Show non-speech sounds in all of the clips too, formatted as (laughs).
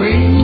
We.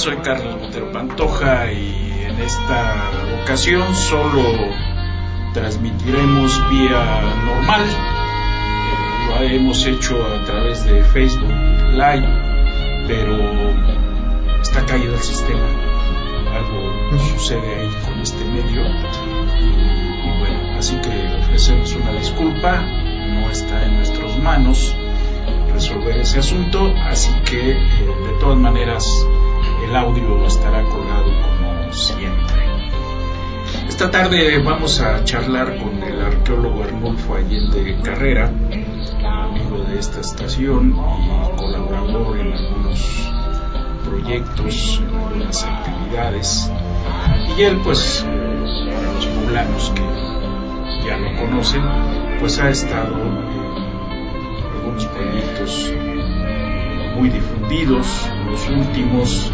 Soy Carlos Montero Pantoja y en esta ocasión solo transmitiremos vía normal. Eh, lo hemos hecho a través de Facebook Live, pero está caído el sistema. Algo sucede ahí con este medio. y bueno, así que ofrecemos una disculpa. No está en nuestras manos resolver ese asunto, así que eh, de todas maneras el audio estará colgado como siempre. Esta tarde vamos a charlar con el arqueólogo Arnulfo Allende Carrera, amigo de esta estación y colaborador en algunos proyectos, en algunas actividades. Y él, pues, para los poblanos que ya lo conocen, pues ha estado en algunos proyectos muy difundidos, los últimos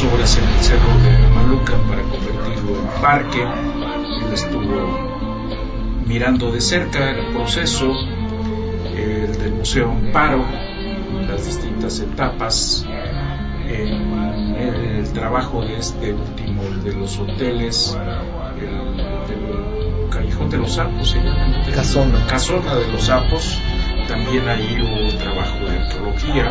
obras en el cerro de Maluca para convertirlo en parque. Él estuvo mirando de cerca el proceso el del Museo Amparo, las distintas etapas, el, trabajo de este último, el de los hoteles, el, del Callejón de los Sapos, se llama. Casona. Casona de los Sapos, también ahí hubo trabajo de arqueología.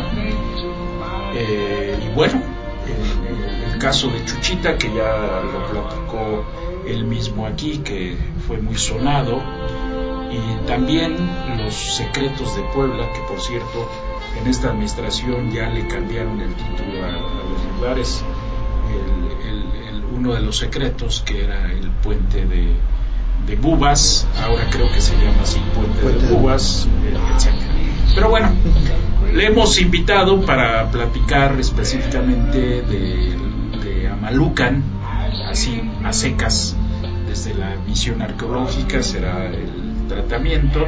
Eh, y bueno, el, caso de Chuchita, que ya lo platicó él mismo aquí, que fue muy sonado, y también los secretos de Puebla, que por cierto en esta administración ya le cambiaron el título a, los lugares, uno de los secretos que era el puente de, Bubas, ahora creo que se llama así Puente, de Bubas, etc. Pero bueno, le hemos invitado para platicar específicamente de, Amalucan, así a secas, desde la misión arqueológica será el tratamiento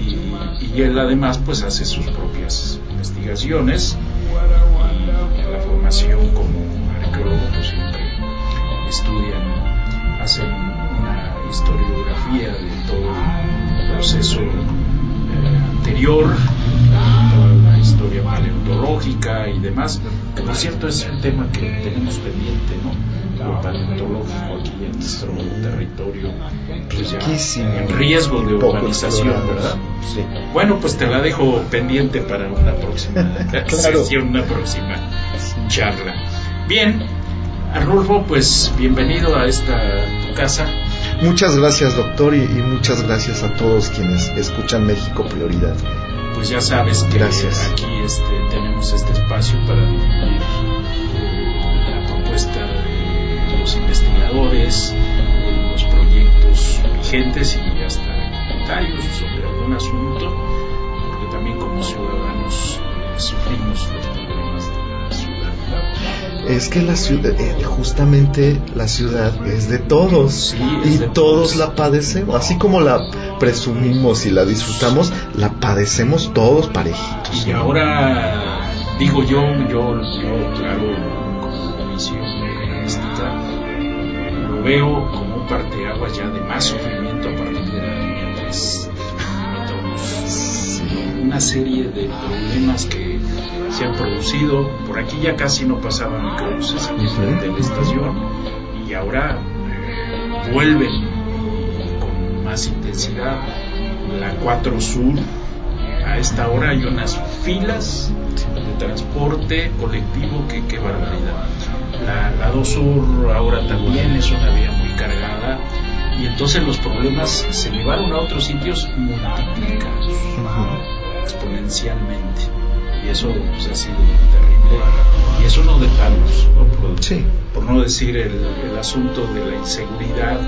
y, él además pues hace sus propias investigaciones y la formación como arqueólogo siempre estudian, hacen una historiografía de todo el proceso eh, anterior historia paleontológica y demás, que por cierto es un tema que tenemos pendiente, ¿no? Lo paleontológico aquí en nuestro territorio, pues en riesgo de urbanización, ¿verdad? Sí. Bueno, pues te la dejo pendiente para una próxima (laughs) sesión, una próxima charla. Bien, Arnulfo, pues bienvenido a esta tu casa. Muchas gracias, doctor, y, y muchas gracias a todos quienes escuchan México Prioridad pues ya sabes que aquí este, tenemos este espacio para difundir la propuesta de los investigadores, los proyectos vigentes y hasta comentarios sobre algún asunto, porque también como ciudadanos eh, sufrimos los Es que la ciudad, eh, justamente la ciudad es de todos y todos la padecemos, así como la presumimos y la disfrutamos, la padecemos todos parejitos. Y ahora digo yo, yo, yo claro, como lo veo como un parteaguas ya de más sufrimiento a partir de la línea 3. Una serie de problemas que se han producido, por aquí ya casi no pasaban microbuses aquí frente a la estación y ahora eh, vuelven más intensidad. La 4 Sur, a esta hora hay unas filas de transporte colectivo que qué barbaridad. La, la 2 Sur ahora también es una vía muy cargada y entonces los problemas se llevaron a otros sitios multiplicados exponencialmente. y eso pues, ha sido terrible y es uno de tantos, ¿no? Por, sí. por no decir el, el asunto de la inseguridad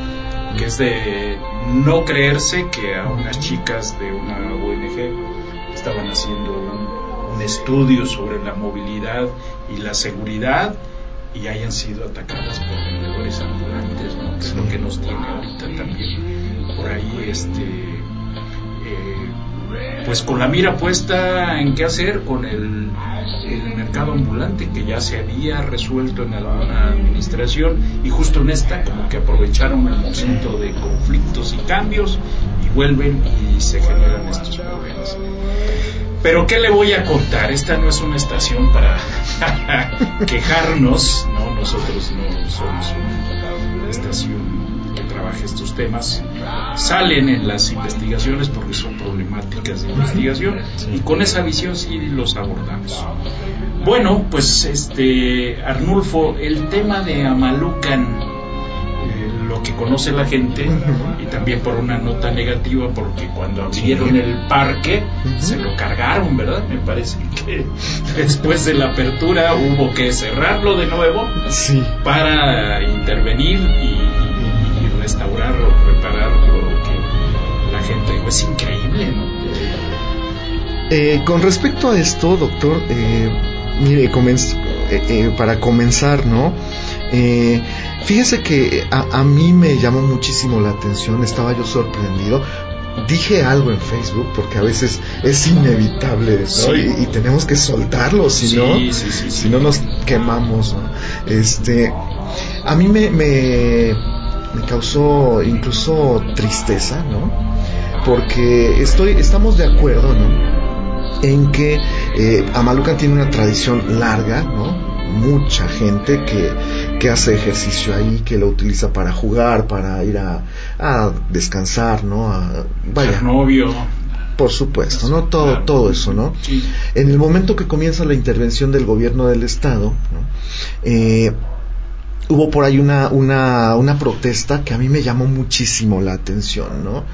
que es de no creerse que a unas chicas de una ONG estaban haciendo un, estudio sobre la movilidad y la seguridad y hayan sido atacadas por vendedores ambulantes, es lo que nos tiene ahorita también por ahí este eh, pues con la mira puesta en qué hacer con el, mercado ambulante que ya se había resuelto en alguna administración y justo en esta como que aprovecharon el momento de conflictos y cambios y vuelven y se generan estos problemas. Pero ¿qué le voy a contar? Esta no es una estación para (laughs) quejarnos, no, nosotros no somos una estación trabaje estos temas salen en las investigaciones porque son problemáticas de investigación y con esa visión sí los abordamos. Bueno, pues este Arnulfo, el tema de Amalucan eh, lo que conoce la gente y también por una nota negativa porque cuando abrieron el parque se lo cargaron, ¿verdad? Me parece (laughs) después de la apertura hubo que cerrarlo de nuevo para intervenir y restaurar o reparar lo que la gente dijo. Es increíble, ¿no? Eh, con respecto a esto, doctor, eh, mire, eh, para comenzar, ¿no? fíjese que a, mí me llamó muchísimo la atención, estaba yo sorprendido. Dije algo en Facebook porque a veces es inevitable y, tenemos que soltarlo, si no, si no nos quemamos. Este, a mí me, me me causó incluso tristeza, ¿no? Porque estoy, estamos de acuerdo, ¿no? En que eh, Amalucan tiene una tradición larga, ¿no? Mucha gente que, que hace ejercicio ahí, que lo utiliza para jugar, para ir a, a descansar, ¿no? A, vaya. novio por supuesto, ¿no? Todo, todo eso, ¿no? En el momento que comienza la intervención del gobierno del Estado, ¿no? eh, hubo por ahí una, una, una protesta que a mí me llamó muchísimo la atención, ¿no?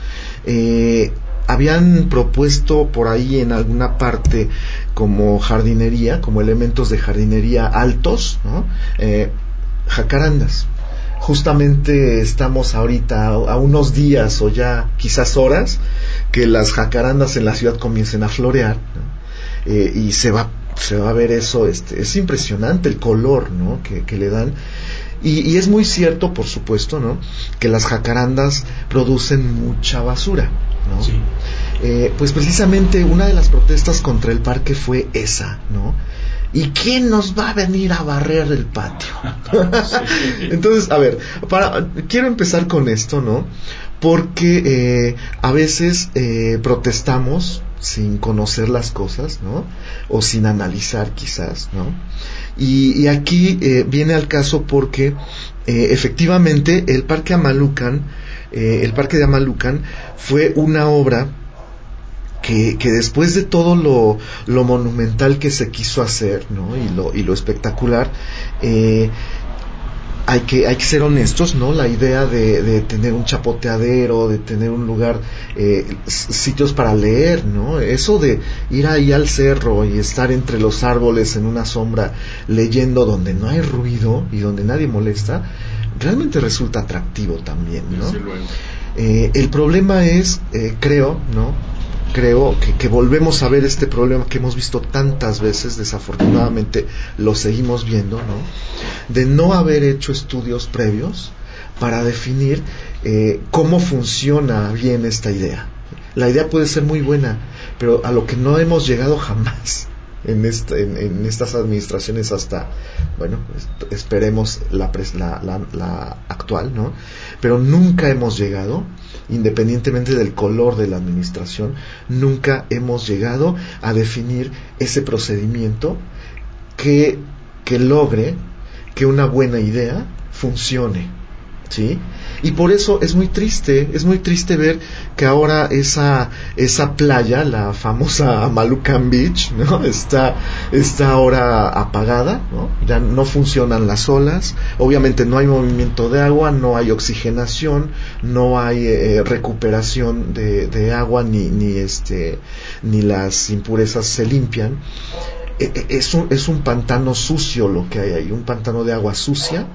Eh, habían propuesto por ahí en alguna parte como jardinería, como elementos de jardinería altos, ¿no? Eh, jacarandas. Justamente estamos ahorita a, unos días o ya quizás horas que las jacarandas en la ciudad comiencen a florear eh, y se va se va a ver eso, este, es impresionante el color ¿no? que, que le dan y, es muy cierto, por supuesto, ¿no? Que las jacarandas producen mucha basura, ¿no? Sí. Eh, pues precisamente una de las protestas contra el parque fue esa, ¿no? ¿Y quién nos va a venir a barrer el patio? (laughs) Entonces, a ver, para, quiero empezar con esto, ¿no? Porque eh, a veces eh, protestamos sin conocer las cosas, ¿no? O sin analizar quizás, ¿no? Y, aquí eh, viene al caso porque eh, efectivamente el Parque Amalucan, eh, el Parque de Amalucan fue una obra que, que, después de todo lo, lo, monumental que se quiso hacer ¿no? y, lo, y lo espectacular, eh, hay que, hay que ser honestos, ¿no? La idea de, de tener un chapoteadero, de tener un lugar, eh, sitios para leer, ¿no? Eso de ir ahí al cerro y estar entre los árboles en una sombra leyendo donde no hay ruido y donde nadie molesta, realmente resulta atractivo también, ¿no? Eh, el problema es, eh, creo, ¿no? Creo que, volvemos a ver este problema que hemos visto tantas veces, desafortunadamente lo seguimos viendo, ¿no? De no haber hecho estudios previos para definir eh, cómo funciona bien esta idea. La idea puede ser muy buena, pero a lo que no hemos llegado jamás (laughs) en, en, estas administraciones hasta, bueno, esperemos la, la, la, actual, ¿no? Pero nunca hemos llegado independientemente del color de la administración, nunca hemos llegado a definir ese procedimiento que, logre que una buena idea funcione. ¿Sí? Y por eso es muy triste, es muy triste ver que ahora esa, esa playa, la famosa (laughs) Malucan Beach, ¿no? Está, está ahora apagada, ¿no? Ya no funcionan las olas, obviamente no hay movimiento de agua, no hay oxigenación, no hay eh, recuperación de, de, agua ni, ni este, ni las impurezas se limpian es un, es un pantano sucio lo que hay ahí, un pantano de agua sucia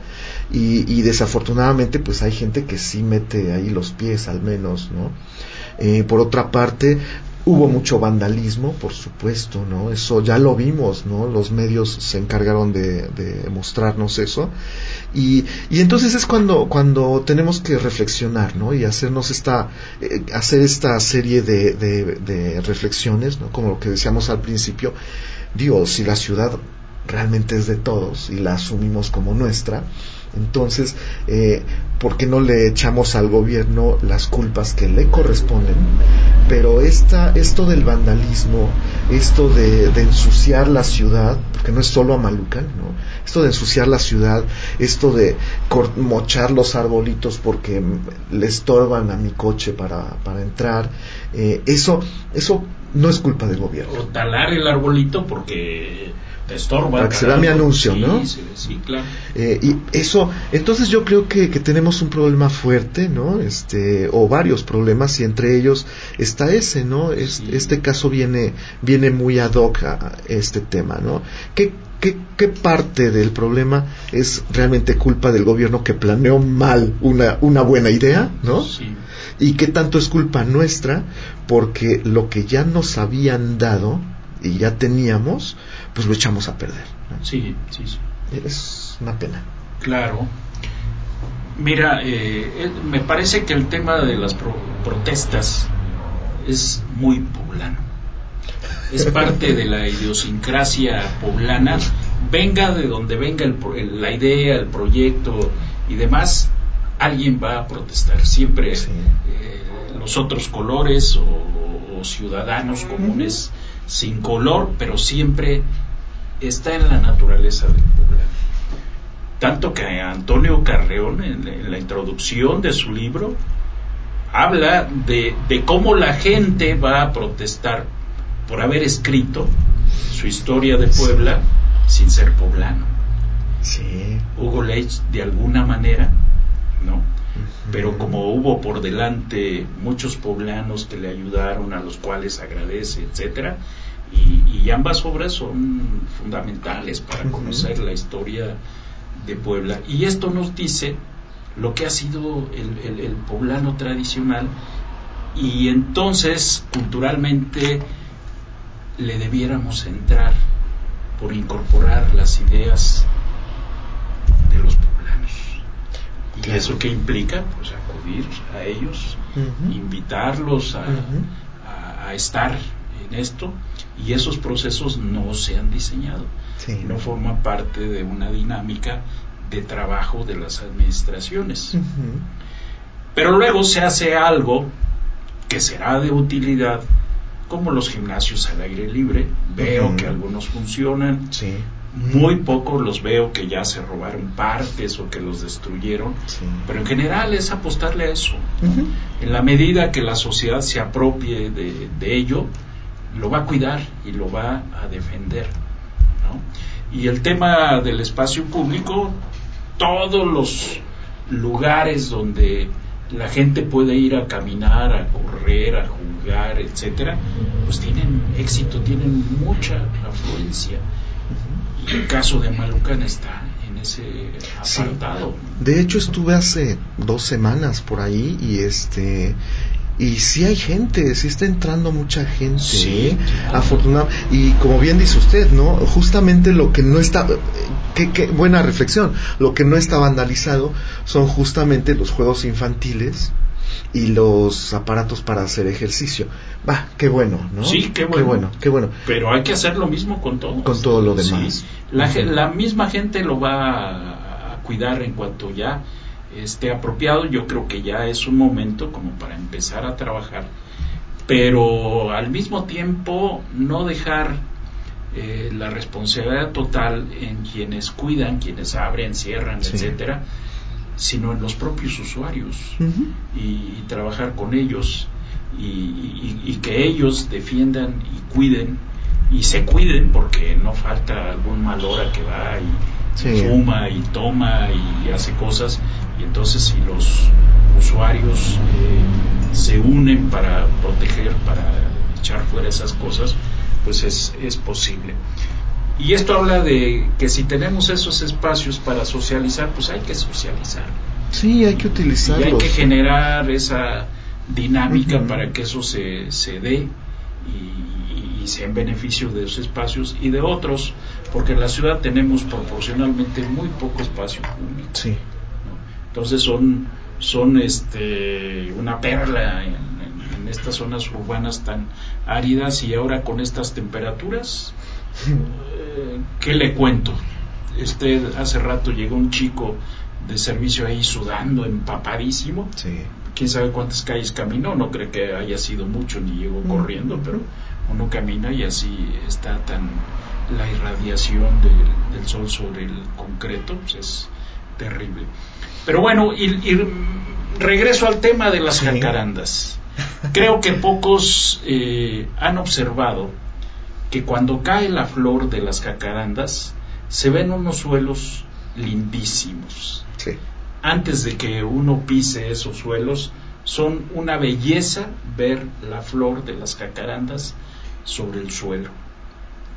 y, desafortunadamente pues hay gente que sí mete ahí los pies al menos, ¿no? Eh, por otra parte, Hubo mucho vandalismo, por supuesto, ¿no? Eso ya lo vimos, ¿no? Los medios se encargaron de, mostrarnos eso. Y, y, entonces es cuando, cuando tenemos que reflexionar, ¿no? Y hacernos esta, eh, hacer esta serie de, de, reflexiones, ¿no? Como lo que decíamos al principio. Digo, si la ciudad realmente es de todos y la asumimos como nuestra, entonces, eh, ¿por qué no le echamos al gobierno las culpas que le corresponden? Pero esta, esto del vandalismo, esto de, ensuciar la ciudad, porque no es solo a Malucan, ¿no? Esto de ensuciar la ciudad, esto de mochar los arbolitos porque le estorban a mi coche para, para entrar, eh, eso, eso no es culpa del gobierno. O talar el arbolito porque para que se vea mi anuncio, ¿no? Sí, claro. Eh, y eso, entonces yo creo que, tenemos un problema fuerte, ¿no? Este, o varios problemas, y entre ellos está ese, ¿no? Este caso viene, viene muy ad hoc a este tema, ¿no? ¿Qué, qué, qué parte del problema es realmente culpa del gobierno que planeó mal una, una buena idea, ¿no? Sí. Y qué tanto es culpa nuestra porque lo que ya nos habían dado y ya teníamos, pues lo echamos a perder. Sí, sí, sí. Es una pena. Claro. Mira, eh, me parece que el tema de las protestas es muy poblano. Es (laughs) parte de la idiosincrasia poblana. Venga de donde venga el, la idea, el proyecto y demás, alguien va a protestar. Siempre eh, los otros colores o, ciudadanos comunes sin color, pero siempre está en la naturaleza del poblano. Tanto que Antonio Carreón, en, la introducción de su libro, habla de, cómo la gente va a protestar por haber escrito su historia de Puebla sin ser poblano. Sí. Hugo Leitch, de alguna manera, ¿no? Pero como hubo por delante muchos poblanos que le ayudaron, a los cuales agradece, etcétera, y, ambas obras son fundamentales para conocer la historia de Puebla. Y esto nos dice lo que ha sido el, poblano tradicional y entonces culturalmente le debiéramos entrar por incorporar las ideas de los poblanos. ¿Y eso qué implica? Pues acudir a ellos, invitarlos a, a, estar en esto. Y esos procesos no se han diseñado, no forman parte de una dinámica de trabajo de las administraciones. Pero luego se hace algo que será de utilidad, como los gimnasios al aire libre. Veo que algunos funcionan, muy pocos los veo que ya se robaron partes o que los destruyeron, pero en general es apostarle a eso. En la medida que la sociedad se apropie de, de ello, lo va a cuidar y lo va a defender. Y el tema del espacio público, todos los lugares donde la gente puede ir a caminar, a correr, a jugar, etcétera, pues tienen éxito, tienen mucha afluencia. El caso de Malucan está en ese apartado. De hecho estuve hace dos semanas por ahí y este y sí hay gente, sí está entrando mucha gente, sí, afortunado. Y como bien dice usted, ¿no? Justamente lo que no está, qué, buena reflexión, lo que no está vandalizado son justamente los juegos infantiles y los aparatos para hacer ejercicio. Va, qué bueno, ¿no? Sí, qué bueno. Qué bueno, Pero hay que hacer lo mismo con todo. Con todo lo demás. La, la misma gente lo va a cuidar en cuanto ya esté apropiado, yo creo que ya es un momento como para empezar a trabajar, pero al mismo tiempo no dejar eh, la responsabilidad total en quienes cuidan, quienes abren, cierran, etcétera, sino en los propios usuarios y, trabajar con ellos y, que ellos defiendan y cuiden y se cuiden porque no falta algún mal hora que va y fuma y toma y hace cosas y entonces si los usuarios eh, se unen para proteger, para echar fuera esas cosas, pues es, es posible. Y esto habla de que si tenemos esos espacios para socializar, pues hay que socializar. Sí, hay que utilizarlos. Y hay que generar esa dinámica para que eso se, se dé y, y, sea en beneficio de esos espacios y de otros, porque en la ciudad tenemos proporcionalmente muy poco espacio público. Sí. Entonces son, son este, una perla en, en, estas zonas urbanas tan áridas y ahora con estas temperaturas, (laughs) ¿qué le cuento? Este, hace rato llegó un chico de servicio ahí sudando, empapadísimo. Sí. Quién sabe cuántas calles caminó, no creo que haya sido mucho ni llegó corriendo, pero uno camina y así está tan la irradiación de, del sol sobre el concreto, pues es terrible. Pero bueno, y, y regreso al tema de las sí. jacarandas. Creo que pocos eh, han observado que cuando cae la flor de las jacarandas se ven unos suelos lindísimos. Sí. Antes de que uno pise esos suelos, son una belleza ver la flor de las jacarandas sobre el suelo.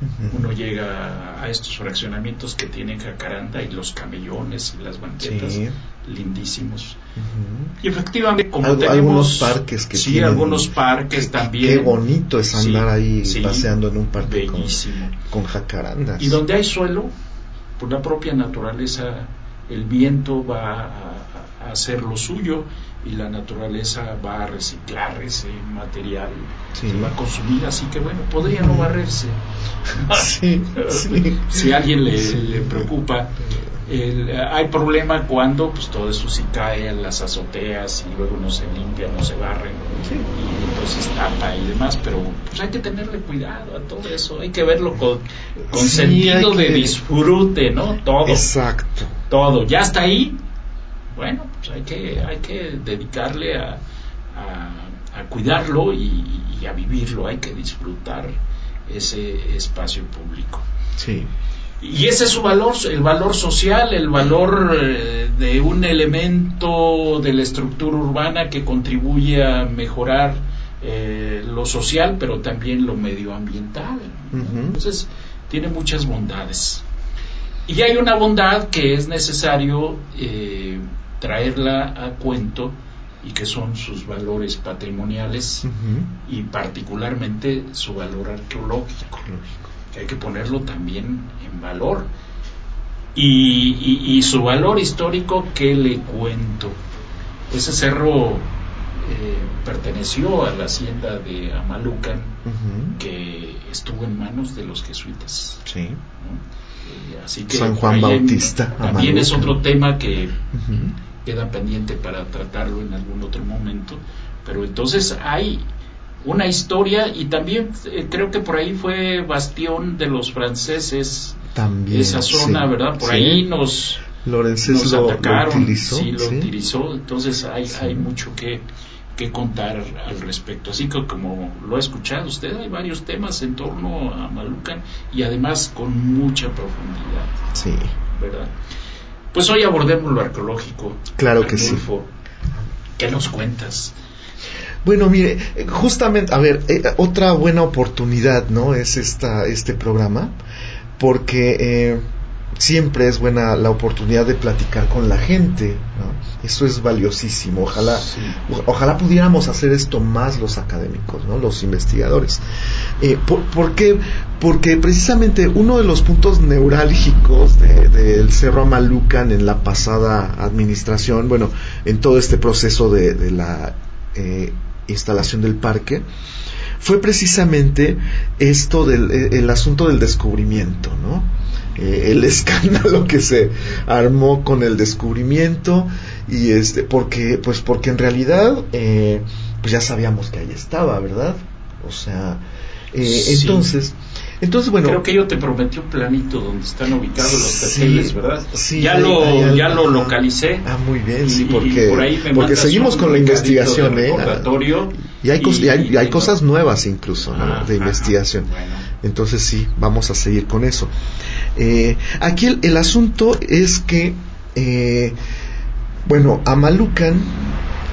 Uh -huh. Uno llega a estos fraccionamientos que tienen jacaranda y los camellones y las banquetas Sí. Lindísimos. Uh -huh. Y efectivamente, como tenemos algunos parques que sí, tienen- algunos parques también. Qué bonito es Sí, andar ahí sí, paseando en un parque con, con jacarandas. Y donde hay suelo, por la propia naturaleza, el viento va a, a hacer lo suyo y la naturaleza va a reciclar ese material, Sí. se va a consumir, así que bueno, podría no barrerse. (laughs) Sí, sí. si a alguien le, preocupa, el- hay problema cuando pues todo eso sí cae en las azoteas y luego no se limpia, no se barre y entonces tapa y demás, pero pues hay que tenerle cuidado a todo eso, hay que verlo con, con sentido de disfrute, ¿no? Todo, Exacto. todo, ya está ahí, bueno, pues hay que, hay que dedicarle a, a, a cuidarlo y, y a vivirlo, hay que disfrutar ese espacio público. Sí. Y ese es su valor, el valor social, el valor eh, de un elemento de la estructura urbana que contribuye a mejorar eh, lo social, pero también lo medioambiental. Entonces, tiene muchas bondades. Y hay una bondad que es necesario eh, traerla a cuento y que son sus valores patrimoniales y particularmente su valor arqueológico que hay que ponerlo también en valor. Y, y- y su valor histórico, ¿qué le cuento? Ese cerro eh, perteneció a la hacienda de Amalucan, que estuvo en manos de los jesuitas. Sí. ¿no? Eh, así que San Juan Bautista, también es otro tema que. Queda pendiente para tratarlo en algún otro momento. Pero entonces hay una historia y también eh, creo que por ahí fue bastión de los franceses También. esa zona, sí. ¿verdad? Por Sí. ahí nos, nos lo, lo atacaron, utilizó. sí, lo utilizó, entonces hay, hay mucho que, que contar al respecto. Así que como lo ha escuchado usted, hay varios temas en torno a Malucan y además con mucha profundidad, Sí. ¿verdad? Pues hoy abordemos lo arqueológico. Claro que sí. ¿Qué nos cuentas? Bueno, mire, justamente, a ver, eh, otra buena oportunidad, ¿no? Es esta, este programa, porque eh, siempre es buena la oportunidad de platicar con la gente, ¿no? Eso es valiosísimo. Ojalá, Sí. ojalá pudiéramos hacer esto más los académicos, ¿no? Los investigadores. Eh, por, ¿por qué? Porque precisamente uno de los puntos neurálgicos de- del Cerro Amalucan en la pasada administración, bueno, en todo este proceso de, de la eh, instalación del parque, fue precisamente esto del eh, el asunto del descubrimiento, ¿no? Eh, el (laughs) escándalo que se armó con el descubrimiento y este porque pues porque en realidad eh, pues ya sabíamos que ahí estaba, ¿verdad? O sea, eh, Sí. entonces entonces bueno Creo que yo te prometí un planito donde están ubicados los Sí, perfiles, ¿verdad? sí, ya hay- lo hay algo- ya lo localicé. Ah, muy bien, sí, y porque, por ahí me porque seguimos con la investigación, ¿eh? Y hay, y hay, y hay cosas nuevas incluso, ¿no? Ajá, de investigación. bueno. Entonces sí, vamos a seguir con eso. Eh, aquí el, el asunto es que, eh, bueno, Amalucan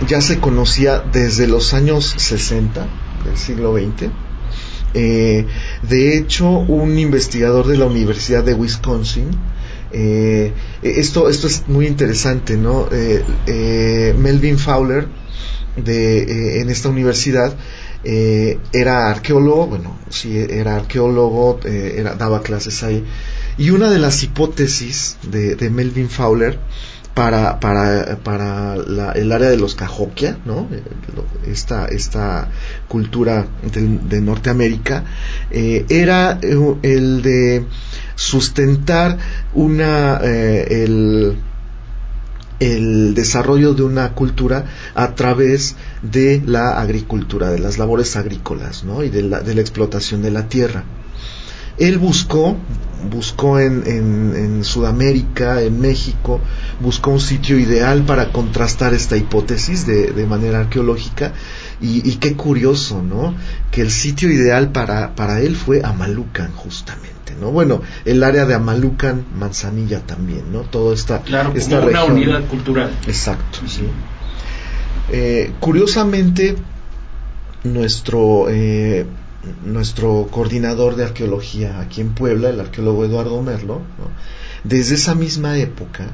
ya se conocía desde los años 60 del siglo XX Eh, de hecho, un investigador de la Universidad de Wisconsin, eh, esto, esto es muy interesante, ¿no? Eh, Melvin Fowler, de, en esta universidad, era arqueólogo, bueno, sí, era arqueólogo, era, daba clases ahí. Y una de las hipótesis de, de Melvin Fowler para, para, para el área de los Cahokia, ¿no? esta, esta cultura de, Norteamérica, eh, era eh, el de sustentar una, eh, el, el desarrollo de una cultura a través de la agricultura, de las labores agrícolas ¿no? y de la, de la explotación de la tierra. Él buscó, buscó en, en, Sudamérica, en México, buscó un sitio ideal para contrastar esta hipótesis de, de manera arqueológica y, qué curioso, ¿no? Que el sitio ideal para, para él fue Amalucan, justamente, ¿no? Bueno, el área de Amalucan, Manzanilla también, ¿no? Todo esta, claro, esta una unidad cultural. Exacto, sí. Eh, curiosamente, nuestro eh, nuestro coordinador de arqueología aquí en Puebla, el arqueólogo Eduardo Merlo, desde esa misma época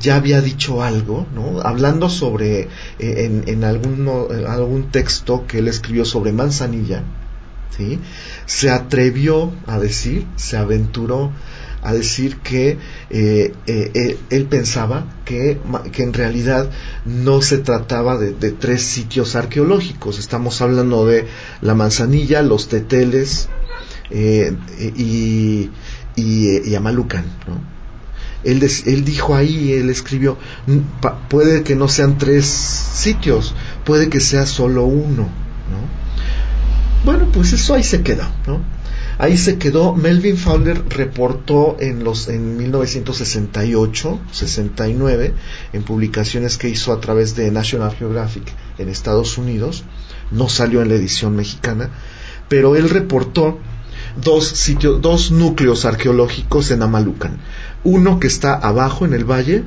ya había dicho algo, ¿no? hablando sobre, eh, en, en, algún texto que él escribió sobre Manzanilla, ¿sí? se atrevió a decir, se aventuró a decir que eh, eh, él pensaba que, que, en realidad no se trataba de, tres sitios arqueológicos. Estamos hablando de la manzanilla, los teteles eh, y, y, Amalucan. Él, él, dijo ahí, él escribió, puede que no sean tres sitios, puede que sea solo uno. Bueno, pues eso ahí se quedó. ¿no? Ahí se quedó. Melvin Fowler reportó en los en 1968, 69, en publicaciones que hizo a través de National Geographic en Estados Unidos. No salió en la edición mexicana, pero él reportó dos sitios, dos núcleos arqueológicos en Amalucan. Uno que está abajo en el valle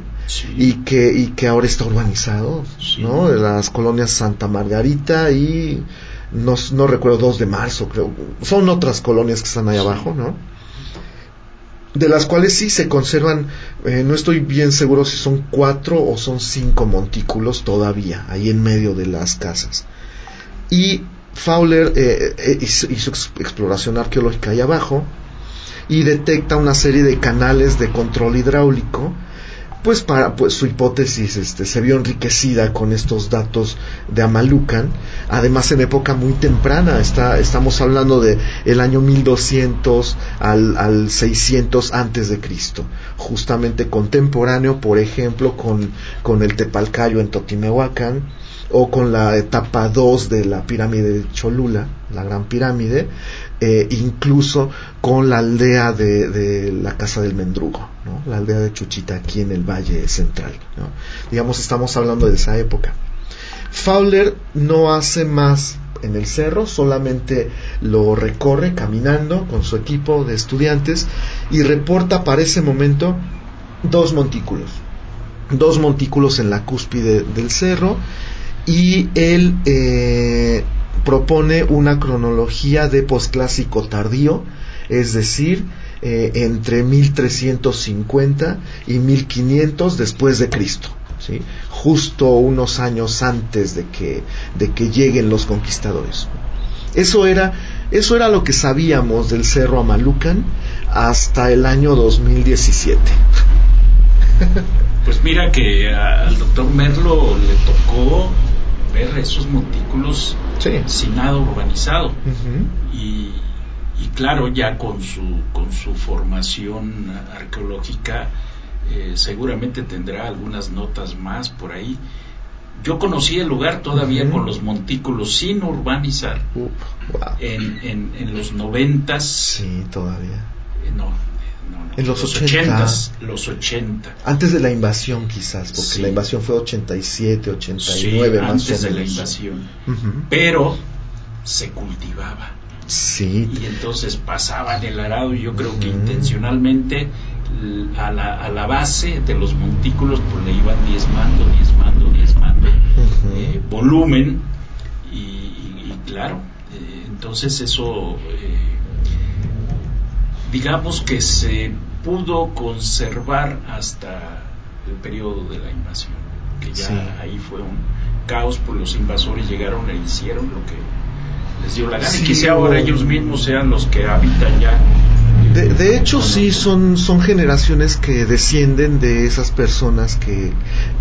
y que y que ahora está urbanizado, ¿no? De las colonias Santa Margarita y no, no recuerdo, 2 de marzo, creo. Son otras colonias que están ahí abajo, ¿no? De las cuales sí se conservan, eh, no estoy bien seguro si son cuatro o son cinco montículos todavía, ahí en medio de las casas. Y Fowler eh, eh, hizo, hizo exploración arqueológica ahí abajo y detecta una serie de canales de control hidráulico pues para pues su hipótesis este, se vio enriquecida con estos datos de Amalucan, además en época muy temprana, está, estamos hablando de el año 1200 al, al 600 antes de Cristo, justamente contemporáneo, por ejemplo, con, con el Tepalcayo en Totimehuacán, o con la etapa 2 de la pirámide de Cholula, la gran pirámide, eh, incluso con la aldea de, la Casa del Mendrugo, la aldea de Chuchita aquí en el Valle Central. Digamos, estamos hablando de esa época. Fowler no hace más en el cerro, solamente lo recorre caminando con su equipo de estudiantes y reporta para ese momento dos montículos. Dos montículos en la cúspide del cerro y él eh, propone una cronología de posclásico tardío, es decir, eh, entre 1350 y 1500 después de Cristo. ¿sí? justo unos años antes de que, de que lleguen los conquistadores. Eso era, eso era lo que sabíamos del Cerro Amalucan hasta el año 2017. (laughs) Pues mira que al doctor Merlo le tocó ver esos montículos sin nada urbanizado. y, claro, ya con su, con su formación arqueológica, eh, seguramente tendrá algunas notas más por ahí. Yo conocí el lugar todavía con los montículos sin urbanizar. en, en, los noventas. Sí, todavía. Eh, no, en los, 80, los 80. Antes de la invasión quizás, porque la invasión fue 87, 89 más antes de la invasión. Pero se cultivaba. Sí. Y entonces pasaban el arado yo creo que intencionalmente a la, a la base de los montículos pues le iban diezmando, diezmando, diezmando eh, volumen y, y, claro, eh, Entonces eso, eh, digamos que se pudo conservar hasta el periodo de la invasión, que ya ahí fue un caos, pues los invasores llegaron e hicieron lo que les dio la gana y quizá ahora ellos mismos sean los que habitan ya de, hecho, sí, son, son generaciones que descienden de esas personas que,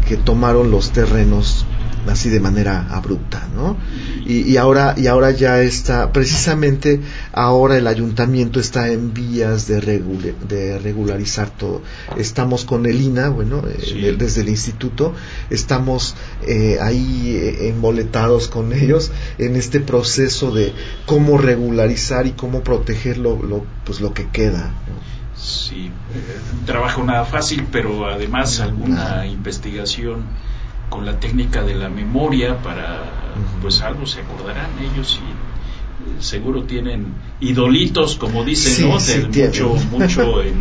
que tomaron los terrenos así de manera abrupta, ¿no? Y, ahora y ahora ya está precisamente ahora el ayuntamiento está en vías de, de regularizar todo. Estamos con el INA, bueno, eh, desde el instituto estamos eh, ahí eh, emboletados con ellos en este proceso de cómo regularizar y cómo proteger lo, pues lo que queda. Sí, un trabajo nada fácil, pero además alguna investigación con la técnica de la memoria para, pues algo se acordarán ellos y seguro tienen idolitos, como dicen, ¿no? mucho, mucho en,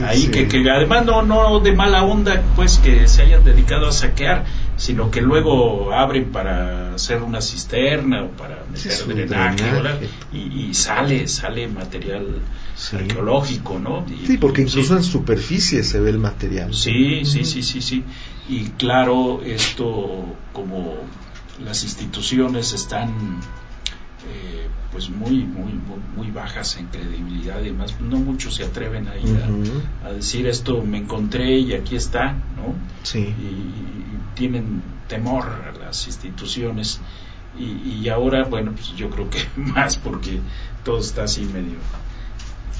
(laughs) ahí que, que además no, no de mala onda, pues que se hayan dedicado a saquear, sino que luego abren para hacer una cisterna o para meter drenaje, y, y, sale, sale material arqueológico, ¿no? sí, porque incluso en superficie se ve el material. Sí, sí, sí, sí, sí. Y claro, esto como las instituciones están eh, pues muy, muy, muy, bajas en credibilidad y demás, no muchos se atreven a ir a, decir esto me encontré y aquí está, ¿no? Sí. Y, tienen temor a las instituciones y, ahora, bueno, pues yo creo que (laughs) más porque todo está así medio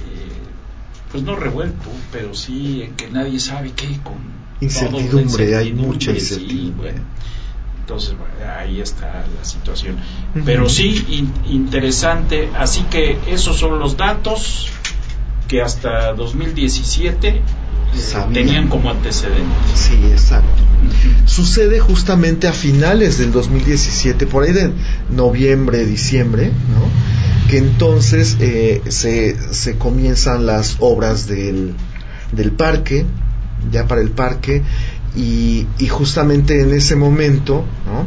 eh, pues no revuelto, pero sí en que nadie sabe qué con incertidumbre, hay mucha incertidumbre. Entonces ahí está la situación. Pero sí interesante, así que esos son los datos que hasta 2017 eh, tenían como antecedentes. Sí, exacto. Sucede justamente a finales del 2017, por ahí de noviembre, diciembre, ¿no? que entonces eh, se, se, comienzan las obras del, del, parque, ya para el parque, y, y justamente en ese momento ¿no?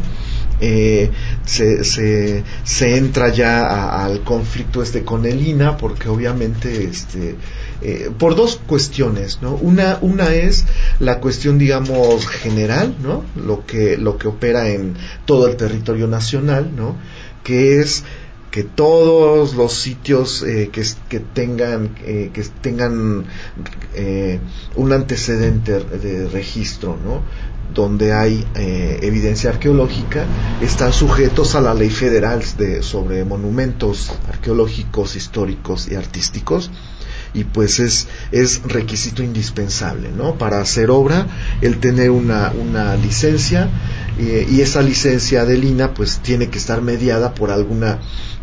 eh, se, se, entra ya al conflicto este con el INA, porque obviamente este, eh, por dos cuestiones, ¿no? Una, una es la cuestión, digamos, general, ¿no? Lo que, lo que opera en todo el territorio nacional, ¿no? Que es que todos los sitios eh, que, que, tengan eh, que tengan eh, un antecedente de registro ¿no? donde hay evidencia arqueológica están sujetos a la ley federal de, sobre monumentos arqueológicos históricos y artísticos y pues es, es requisito indispensable ¿no? para hacer obra el tener una, una licencia y esa licencia de Lina pues tiene que estar mediada por alguna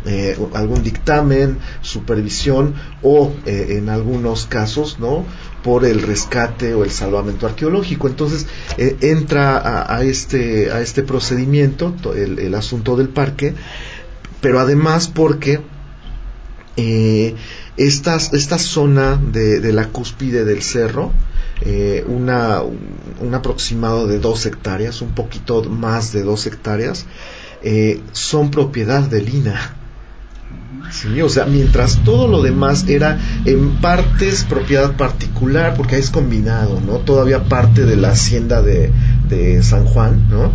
eh, algún dictamen, supervisión o eh, en algunos casos, ¿no? por el rescate o el salvamento arqueológico. Entonces eh, entra a, este, a este procedimiento el, asunto del parque, pero además porque esta, esta zona de, de, la cúspide del cerro, una, un aproximado de dos hectáreas, un poquito más de dos hectáreas, son propiedad de Lina. Sí, o sea, mientras todo lo demás era en partes propiedad particular, porque es combinado, ¿no? Todavía parte de la hacienda de, de San Juan, ¿no?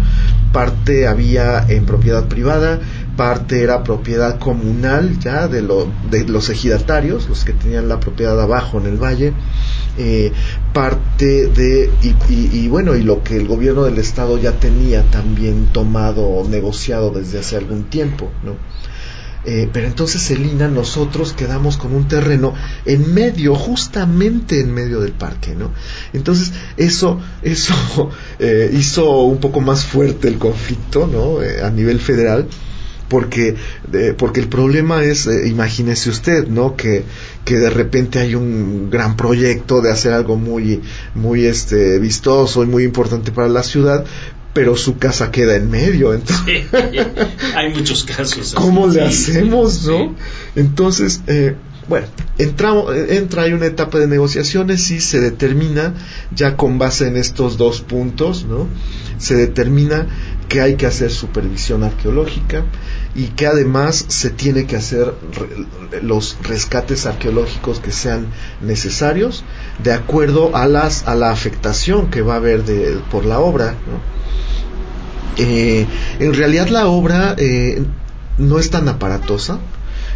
Parte había en propiedad privada, parte era propiedad comunal ya de, lo, de los ejidatarios, los que tenían la propiedad abajo en el valle, eh, parte de, y, y, bueno, y lo que el gobierno del estado ya tenía también tomado, negociado desde hace algún tiempo, ¿no? Eh, pero entonces el INA nosotros quedamos con un terreno en medio, justamente en medio del parque, ¿no? Entonces eso, eso (laughs) eh, hizo un poco más fuerte el conflicto, ¿no? Eh, a nivel federal, porque, porque el problema es, imagínese usted, ¿no? Que, que de repente hay un gran proyecto de hacer algo muy, muy este, vistoso y muy importante para la ciudad, pero su casa queda en medio. (laughs) Entonces, hay muchos casos. ¿Cómo le hacemos, no? Entonces, eh, bueno, entramos, entra hay una etapa de negociaciones y se determina, ya con base en estos dos puntos, ¿no? Se determina que hay que hacer supervisión arqueológica y que además se tiene que hacer los rescates arqueológicos que sean necesarios de acuerdo a las a la afectación que va a haber de, por la obra eh, en realidad la obra eh, no es tan aparatosa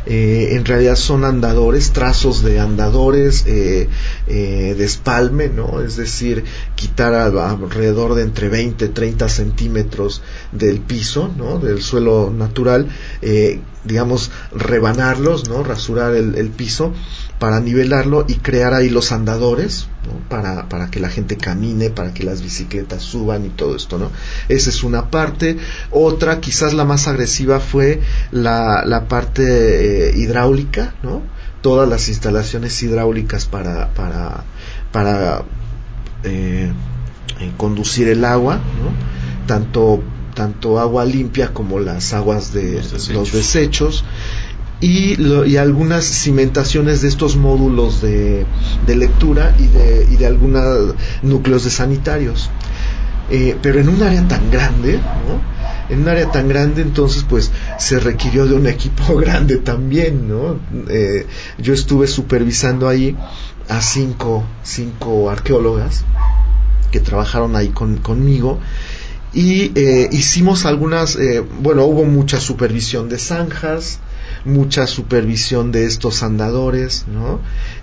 eh, en realidad son andadores, trazos de andadores eh, eh, de espalme, ¿no? Es decir, quitar alrededor de entre 20 y 30 centímetros del piso, ¿no? Del suelo natural, digamos, rebanarlos, ¿no? Rasurar el piso para nivelarlo y crear ahí los andadores para, para, que la gente camine, para que las bicicletas suban y todo esto, ¿no? Esa es una parte. Otra, quizás la más agresiva, fue la, la parte eh, hidráulica, ¿no? Todas las instalaciones hidráulicas para, para, para eh, eh, conducir el agua, ¿no? Tanto tanto agua limpia como las aguas de Los desechos y, algunas cimentaciones de estos módulos de, lectura y de, y de algunos núcleos de sanitarios. Eh, pero en un área tan grande, En un área tan grande, entonces, pues, se requirió de un (laughs) equipo grande también, ¿no? Eh, yo estuve supervisando ahí a cinco, cinco arqueólogas que trabajaron ahí conmigo y eh, hicimos algunas, bueno, hubo mucha supervisión de zanjas, mucha supervisión de estos andadores, ¿no?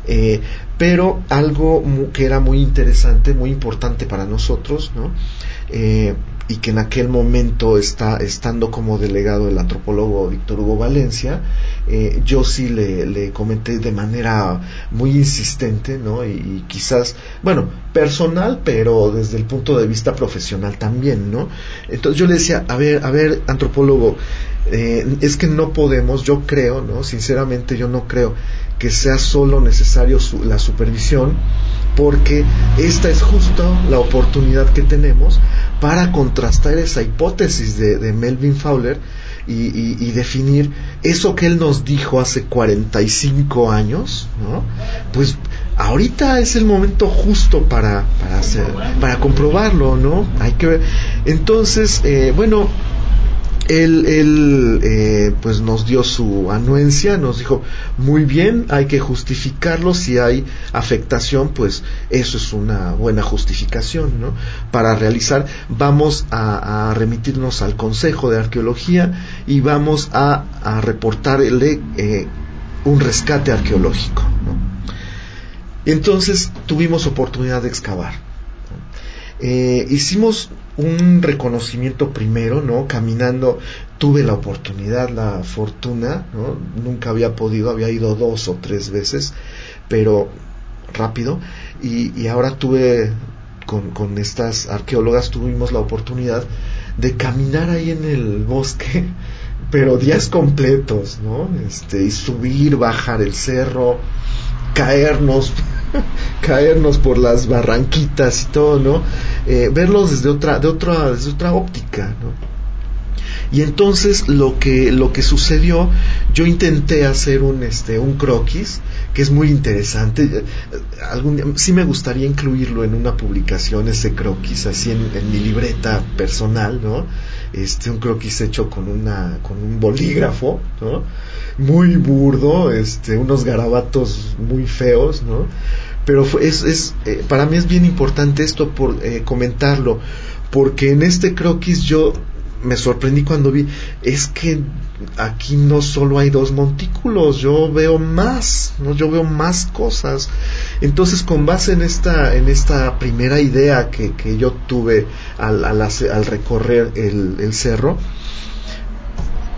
Eh, pero algo que era muy interesante, muy importante para nosotros, ¿no? Eh, y que en aquel momento está estando como delegado el antropólogo Víctor Hugo Valencia, eh, yo sí le, comenté de manera muy insistente, ¿no? Y, quizás, bueno, personal, pero desde el punto de vista profesional también, ¿no? Entonces yo le decía, a ver, a ver, antropólogo, eh, es que no podemos, yo creo, ¿no? Sinceramente yo no creo que sea solo necesario la supervisión, porque esta es justo la oportunidad que tenemos para contrastar esa hipótesis de, Melvin Fowler y, definir eso que él nos dijo hace 45 años, ¿no? Pues ahorita es el momento justo para, para, hacer, para comprobarlo, ¿no? Hay que ver. Entonces, eh, bueno, él, eh, pues nos dio su anuencia, nos dijo, muy bien, hay que justificarlo, si hay afectación, pues eso es una buena justificación, ¿no? Para realizar, vamos a, remitirnos al Consejo de Arqueología y vamos a, a reportarle eh, un rescate arqueológico, Entonces tuvimos oportunidad de excavar. Eh, hicimos un reconocimiento primero, ¿no? Caminando, tuve la oportunidad, la fortuna, ¿no? Nunca había podido, había ido dos o tres veces, pero rápido, y, ahora tuve, con, con estas arqueólogas, tuvimos la oportunidad de caminar ahí en el bosque, (laughs) pero días completos, ¿no? Este, y subir, bajar el cerro, caernos, (laughs) caernos por las barranquitas y todo, ¿no? Eh, verlos desde otra, de otra, desde otra óptica, ¿no? Y entonces lo que, lo que sucedió, yo intenté hacer un, este, un croquis, que es muy interesante. Eh, algún sí me gustaría incluirlo en una publicación, ese croquis, así en, en mi libreta personal, ¿no? Este, un croquis hecho con una, con un bolígrafo, ¿no? muy burdo, este, unos garabatos muy feos, ¿no? Pero es, es eh, para mí es bien importante esto por eh, comentarlo, porque en este croquis yo me sorprendí cuando vi, es que aquí no solo hay dos montículos, yo veo más, ¿no? yo veo más cosas. Entonces, con base en esta, en esta primera idea que, que yo tuve al, al, al recorrer el, el cerro,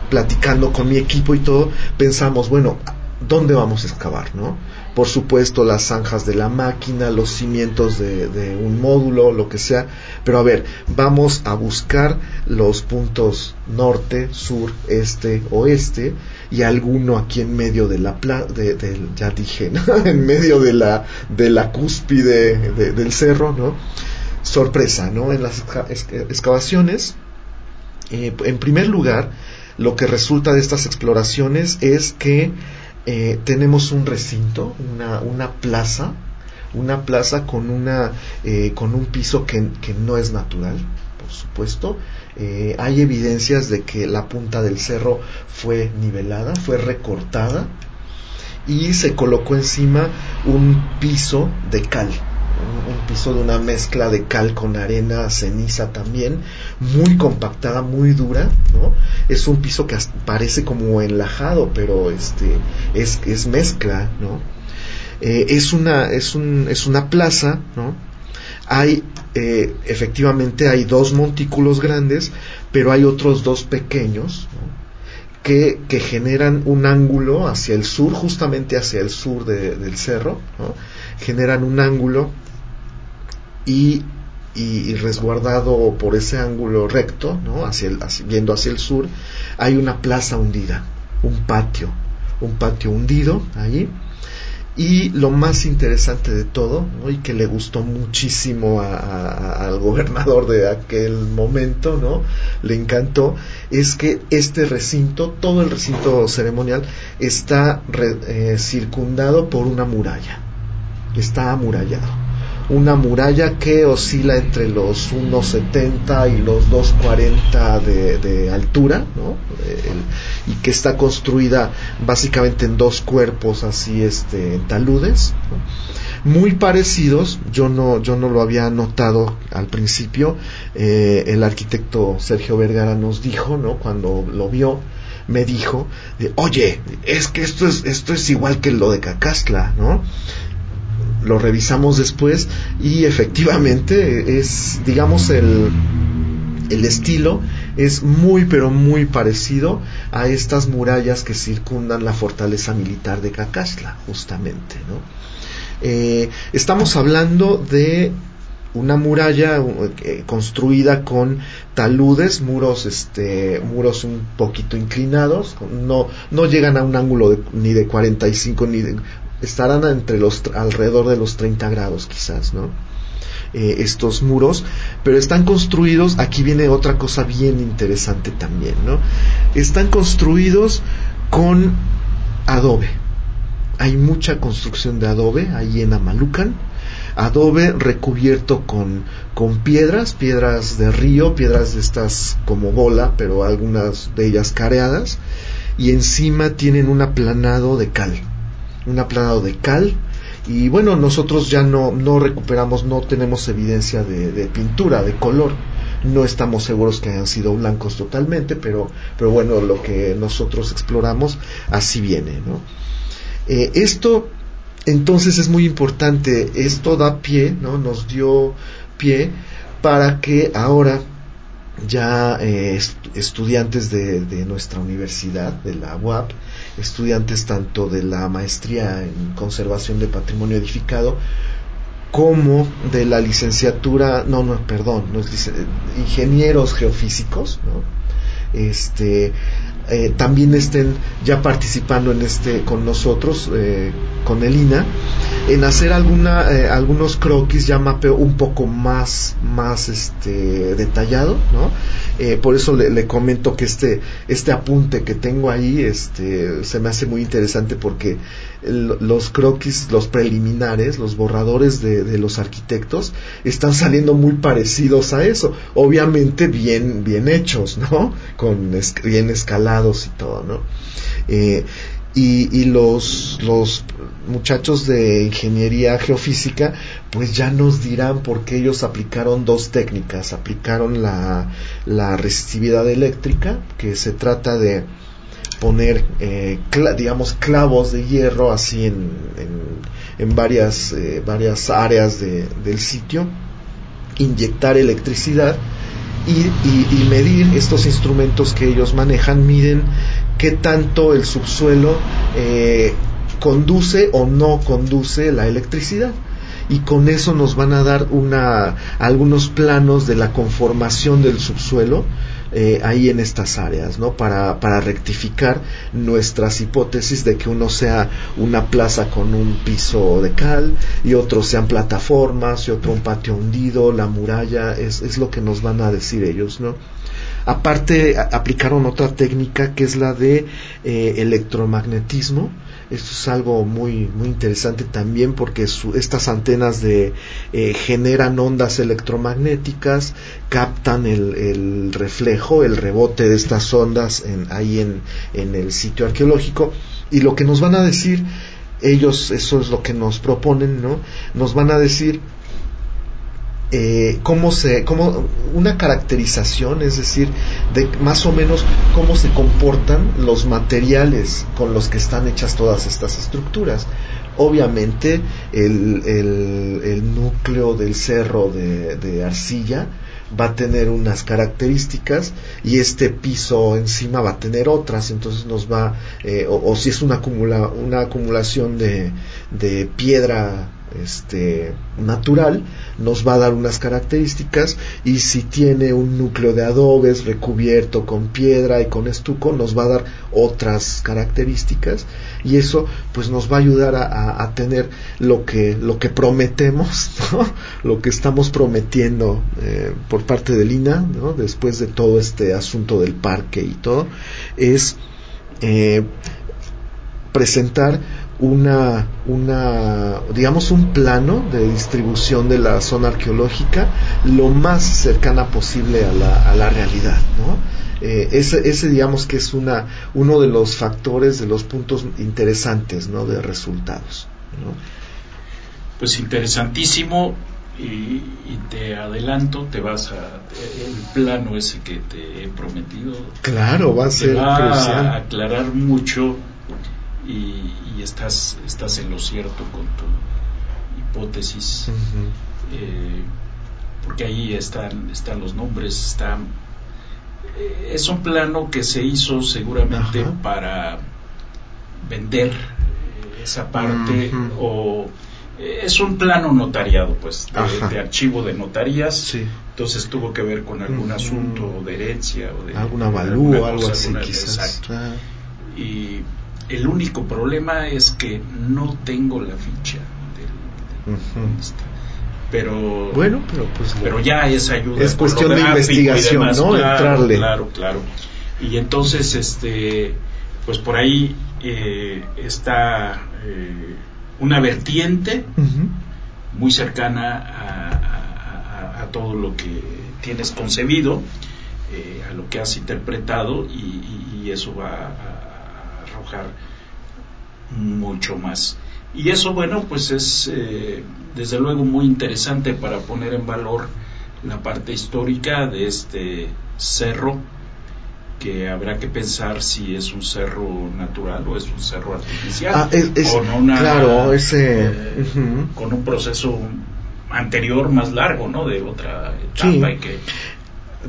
platicando con mi equipo y todo, pensamos, bueno, ¿dónde vamos a excavar, no? Por supuesto, las zanjas de la máquina, los cimientos de, un módulo, lo que sea. Pero a ver, vamos a buscar los puntos norte, sur, este, oeste y alguno aquí en medio de la de, ya dije, (laughs) en medio de la de la cúspide del cerro, ¿no? Sorpresa, ¿no? En las excavaciones, eh, en primer lugar, lo que resulta de estas exploraciones es que eh, tenemos un recinto, una, plaza, una plaza con, una, eh, con un piso que, que, no es natural, por supuesto. Eh, hay evidencias de que la punta del cerro fue nivelada, fue recortada y se colocó encima un piso de cal, un, piso de una mezcla de cal con arena, ceniza también, muy compactada, muy dura, ¿no? Es un piso que parece como enlajado, pero este es, es mezcla, ¿no? Eh, es una es un, es una plaza, ¿no? Hay eh, efectivamente hay dos montículos grandes, pero hay otros dos pequeños, ¿no? que, generan un ángulo hacia el sur, justamente hacia el sur del cerro, generan un ángulo y, y, resguardado por ese ángulo recto, ¿no? hacia el, viendo hacia el sur, hay una plaza hundida, un patio, un patio hundido ahí y lo más interesante de todo, y que le gustó muchísimo al gobernador de aquel momento, ¿no? Le encantó, es que este recinto, todo el recinto ceremonial, está eh, circundado por una muralla. Está amurallado una muralla que oscila entre los 1,70 y los 2,40 de, de altura, ¿no? y que está construida básicamente en dos cuerpos así, este, en taludes, muy parecidos, yo no, yo no lo había notado al principio, eh, el arquitecto Sergio Vergara nos dijo, ¿no? Cuando lo vio, me dijo, oye, es que esto es, esto es igual que lo de Cacastla, ¿no? Lo revisamos después y efectivamente es, digamos, el, el estilo es muy pero muy parecido a estas murallas que circundan la fortaleza militar de Cacasla, justamente, ¿no? Eh, estamos hablando de una muralla eh, construida con taludes, muros, este, muros un poquito inclinados, no, no llegan a un ángulo ni de 45 ni de estarán entre los alrededor de los 30 grados quizás, ¿no? Eh, estos muros, pero están construidos, aquí viene otra cosa bien interesante también, ¿no? Están construidos con adobe. Hay mucha construcción de adobe ahí en Amalucan. Adobe recubierto con, con piedras, piedras de río, piedras de estas como bola, pero algunas de ellas careadas, y encima tienen un aplanado de cal un aplanado de cal y bueno, nosotros ya no, no recuperamos, no tenemos evidencia de, pintura, de color. No estamos seguros que hayan sido blancos totalmente, pero, pero bueno, lo que nosotros exploramos así viene. ¿no? Eh, esto entonces es muy importante, esto da pie, ¿no? nos dio pie para que ahora ya eh, estudiantes de, nuestra universidad, de la UAP, estudiantes tanto de la maestría en conservación de patrimonio edificado, como de la licenciatura, no, no, perdón, es ingenieros geofísicos, ¿no? Este, eh, también estén ya participando en este con nosotros, eh, con el INA, en hacer alguna, eh, algunos croquis ya mapeo un poco más, más este, detallado, ¿no? Eh, por eso le, comento que este, este apunte que tengo ahí este, se me hace muy interesante porque los croquis, los preliminares, los borradores de, de, los arquitectos están saliendo muy parecidos a eso, obviamente bien, bien hechos, ¿no? Con bien y todo, ¿no? Eh, y, los, los muchachos de ingeniería geofísica pues ya nos dirán por qué ellos aplicaron dos técnicas aplicaron la, la resistividad eléctrica que se trata de poner eh, digamos clavos de hierro así en, en, varias, eh, varias áreas del sitio inyectar electricidad y, y, medir estos instrumentos que ellos manejan. Miden qué tanto el subsuelo eh, conduce o no conduce la electricidad. Y con eso nos van a dar una, algunos planos de la conformación del subsuelo eh, ahí en estas áreas, ¿no? Para, para rectificar nuestras hipótesis de que uno sea una plaza con un piso de cal y otro sean plataformas y otro un patio hundido, la muralla, es, es lo que nos van a decir ellos, ¿no? Aparte, aplicaron otra técnica que es la de eh, electromagnetismo. Esto es algo muy, muy interesante también porque estas antenas de, eh, generan ondas electromagnéticas, captan el, reflejo, el rebote de estas ondas en, ahí en, en el sitio arqueológico y lo que nos van a decir ellos eso es lo que nos proponen, ¿no? Nos van a decir eh, cómo se, cómo, una caracterización, es decir, de más o menos cómo se comportan los materiales con los que están hechas todas estas estructuras. Obviamente el, el, núcleo del cerro de, arcilla va a tener unas características y este piso encima va a tener otras, entonces nos va, eh, o, si es una, acumula, una acumulación de, de piedra este, natural nos va a dar unas características y si tiene un núcleo de adobes recubierto con piedra y con estuco nos va a dar otras características y eso pues nos va a ayudar a, tener lo que lo que prometemos (laughs) lo que estamos prometiendo eh, por parte de Lina después de todo este asunto del parque y todo es eh, presentar una, una, digamos, un plano de distribución de la zona arqueológica lo más cercana posible a la, a la realidad, ¿no? Eh, ese, ese, digamos que es una, uno de los factores, de los puntos interesantes, ¿no? De resultados, ¿no? Pues interesantísimo y, te adelanto, te vas a el plano ese que te he prometido. Claro, va a ser a aclarar mucho y, estás, estás en lo cierto con tu hipótesis, eh, porque ahí están, están los nombres, están, eh, es un plano que se hizo seguramente para vender eh, esa parte o es un plano notariado, pues, de, archivo de notarías. Entonces tuvo que ver con algún asunto de herencia o de alguna avalúo, algo así, quizás. Y el único problema es que no tengo la ficha del, pero bueno pero pues pero ya es ayuda es cuestión de investigación no claro, entrarle. claro claro. Y entonces este pues por ahí eh, está eh, una vertiente muy cercana a, todo lo que tienes concebido eh, a lo que has interpretado y, y eso va a arrojar mucho más. Y eso, bueno, pues es eh, desde luego muy interesante para poner en valor la parte histórica de este cerro, que habrá que pensar si es un cerro natural o es un cerro artificial. Ah, con claro, ese, eh, con un proceso anterior más largo, ¿no? De otra etapa y que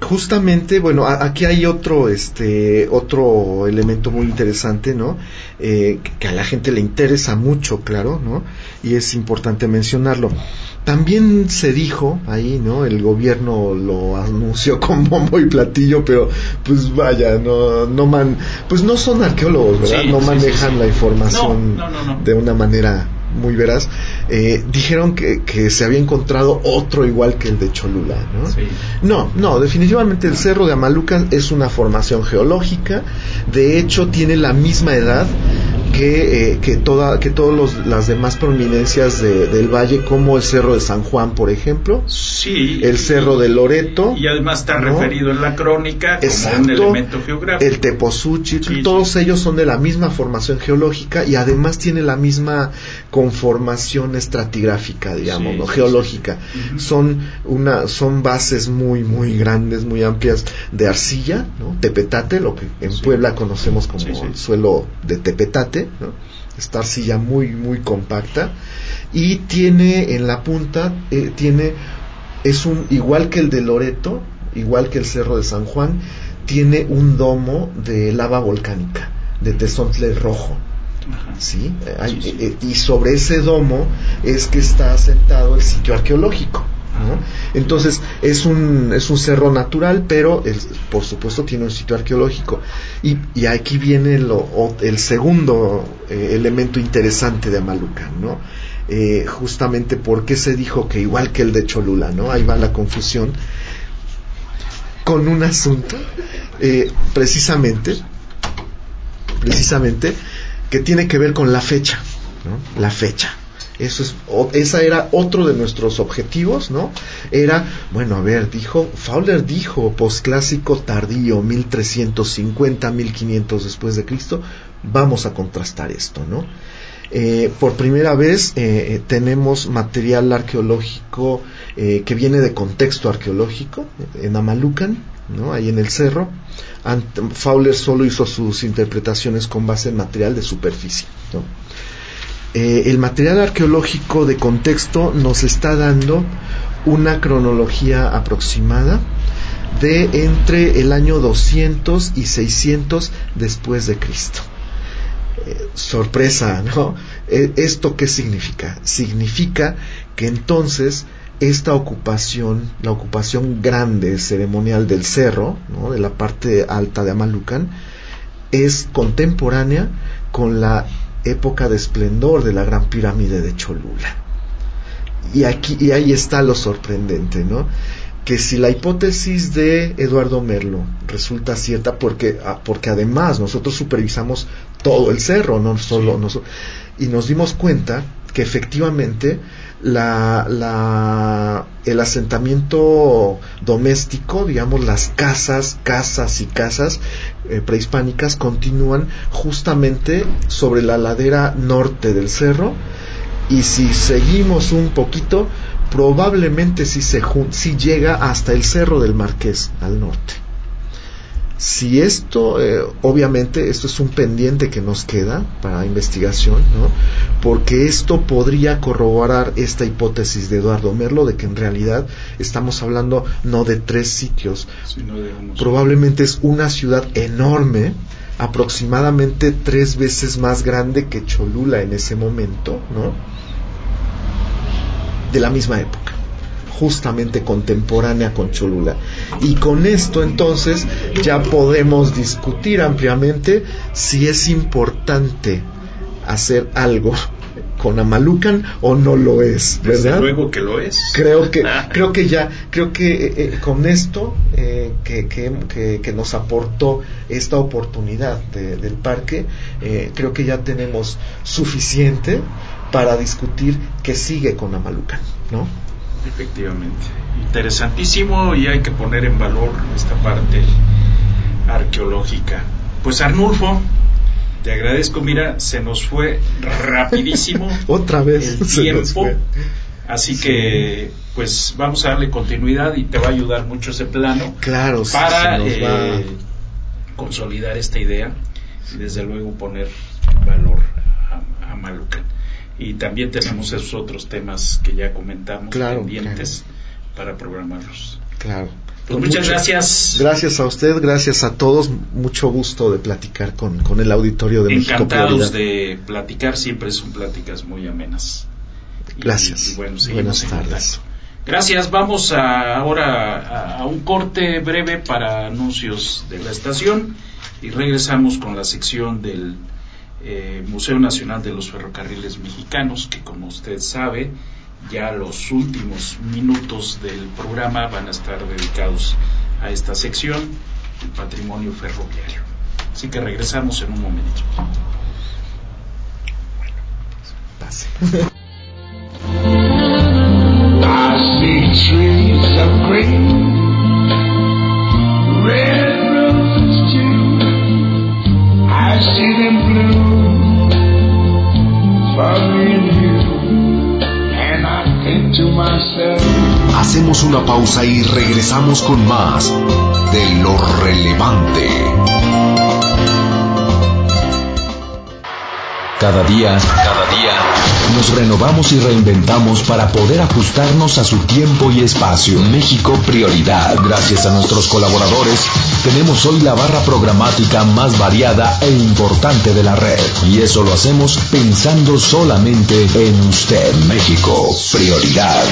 justamente, bueno, aquí hay otro, este, otro elemento muy interesante, ¿no? Eh, que a la gente le interesa mucho, claro, ¿no? Y es importante mencionarlo. También se dijo ahí, ¿no? El gobierno lo anunció (laughs) con bombo y platillo, pero pues vaya, no, no man, pues no son arqueólogos, ¿verdad? no manejan la información de una manera muy veraz, eh, dijeron que, que, se había encontrado otro igual que el de Cholula, ¿no? No, no, definitivamente el Cerro de Amalucan es una formación geológica, de hecho tiene la misma edad que, eh, que, toda, que todas las demás prominencias del valle, como el Cerro de San Juan, por ejemplo. Sí. El Cerro de Loreto. Y además está referido en la crónica como un elemento geográfico. El Teposuchi, todos ellos son de la misma formación geológica y además tienen la misma conformación estratigráfica, digamos, geológica. Son una, son bases muy, muy grandes, muy amplias de arcilla, ¿no? Tepetate, lo que en Puebla conocemos como el suelo de Tepetate esta arcilla muy, muy compacta. Y tiene en la punta, eh, tiene, es un, igual que el de Loreto, igual que el Cerro de San Juan, tiene un domo de lava volcánica, de tesontle rojo. ¿sí? Eh, eh, y sobre ese domo es que está asentado el sitio arqueológico. Entonces es un, es un cerro natural, pero por supuesto tiene un sitio arqueológico. Y, aquí viene lo, el segundo eh, elemento interesante de Amalucan, ¿no? Eh, justamente porque se dijo que igual que el de Cholula, ¿no? Ahí va la confusión con un asunto, eh, precisamente, precisamente, que tiene que ver con la fecha. La fecha. Eso es, esa era otro de nuestros objetivos, ¿no? Era, bueno, a ver, dijo, Fowler dijo, posclásico tardío, 1350, 1500 después de Cristo, vamos a contrastar esto, ¿no? Eh, por primera vez eh, tenemos material arqueológico eh, que viene de contexto arqueológico en Amalucan, ¿no? ahí en el cerro. Fowler solo hizo sus interpretaciones con base en material de superficie. ¿no? Eh, el material arqueológico de contexto nos está dando una cronología aproximada de entre el año 200 y 600 después de Cristo. Eh, sorpresa, ¿no? Eh, ¿Esto qué significa? Significa que entonces esta ocupación, la ocupación grande ceremonial del cerro, ¿no? de la parte alta de Amalucan, es contemporánea con la época de esplendor de la gran pirámide de Cholula. Y aquí y ahí está lo sorprendente, ¿no? Que si la hipótesis de Eduardo Merlo resulta cierta, porque, ah, porque además nosotros supervisamos todo el cerro, no solo nosotros, y nos dimos cuenta que efectivamente la, la, el asentamiento doméstico, digamos, las casas, casas y casas eh, prehispánicas continúan justamente sobre la ladera norte del cerro y si seguimos un poquito, probablemente si, se, si llega hasta el cerro del Marqués al norte. Si esto, eh, obviamente, esto es un pendiente que nos queda para investigación, ¿no? Porque esto podría corroborar esta hipótesis de Eduardo Merlo de que en realidad estamos hablando no de tres sitios, probablemente es una ciudad enorme, aproximadamente tres veces más grande que Cholula en ese momento, ¿no? De la misma época justamente contemporánea con Cholula. Y con esto entonces ya podemos discutir ampliamente si es importante hacer algo (laughs) con Amalucan o no lo es, ¿verdad? Desde luego que lo es. Creo que, (laughs) creo que ya, creo que eh, eh, con esto eh, que, que, que, nos aportó esta oportunidad del parque, creo que ya tenemos suficiente para discutir qué sigue con Amalucan, ¿no? Efectivamente, interesantísimo y hay que poner en valor esta parte arqueológica. Pues Arnulfo, te agradezco, mira, se nos fue rapidísimo (laughs) otra vez el tiempo. Así que, pues vamos a darle continuidad y te va a ayudar mucho ese plano. Claro, para eh, consolidar esta idea y desde luego poner valor a, a Malucan y también tenemos esos otros temas que ya comentamos pendientes para programarlos. Claro. Pues muchas gracias. Gracias a usted, gracias a todos. Mucho gusto de platicar con, con el auditorio de Encantados de platicar, siempre son pláticas muy amenas. Gracias. Buenas tardes. Gracias. Vamos a, ahora a un corte breve para anuncios de la estación y regresamos con la sección del eh, Museo Nacional de los Ferrocarriles Mexicanos, que como usted sabe, ya los últimos minutos del programa van a estar dedicados a esta sección, el patrimonio ferroviario. Así que regresamos en un momento. Pase. Una pausa y regresamos con más de lo relevante. Cada día, cada día, nos renovamos y reinventamos para poder ajustarnos a su tiempo y espacio. México Prioridad. Gracias a nuestros colaboradores, tenemos hoy la barra programática más variada e importante de la red. Y eso lo hacemos pensando solamente en usted. México Prioridad.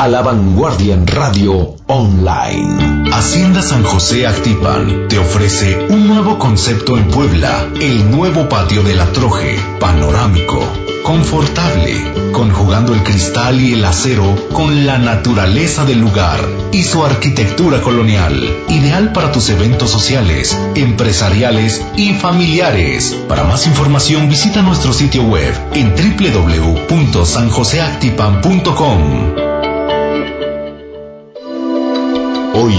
A la vanguardia en radio online. Hacienda San José Actipan te ofrece un nuevo concepto en Puebla. El nuevo patio de la Troje. Panorámico. Confort inconfortable, conjugando el cristal y el acero con la naturaleza del lugar y su arquitectura colonial, ideal para tus eventos sociales, empresariales y familiares. Para más información visita nuestro sitio web en www.sanjoseactipan.com. Hoy,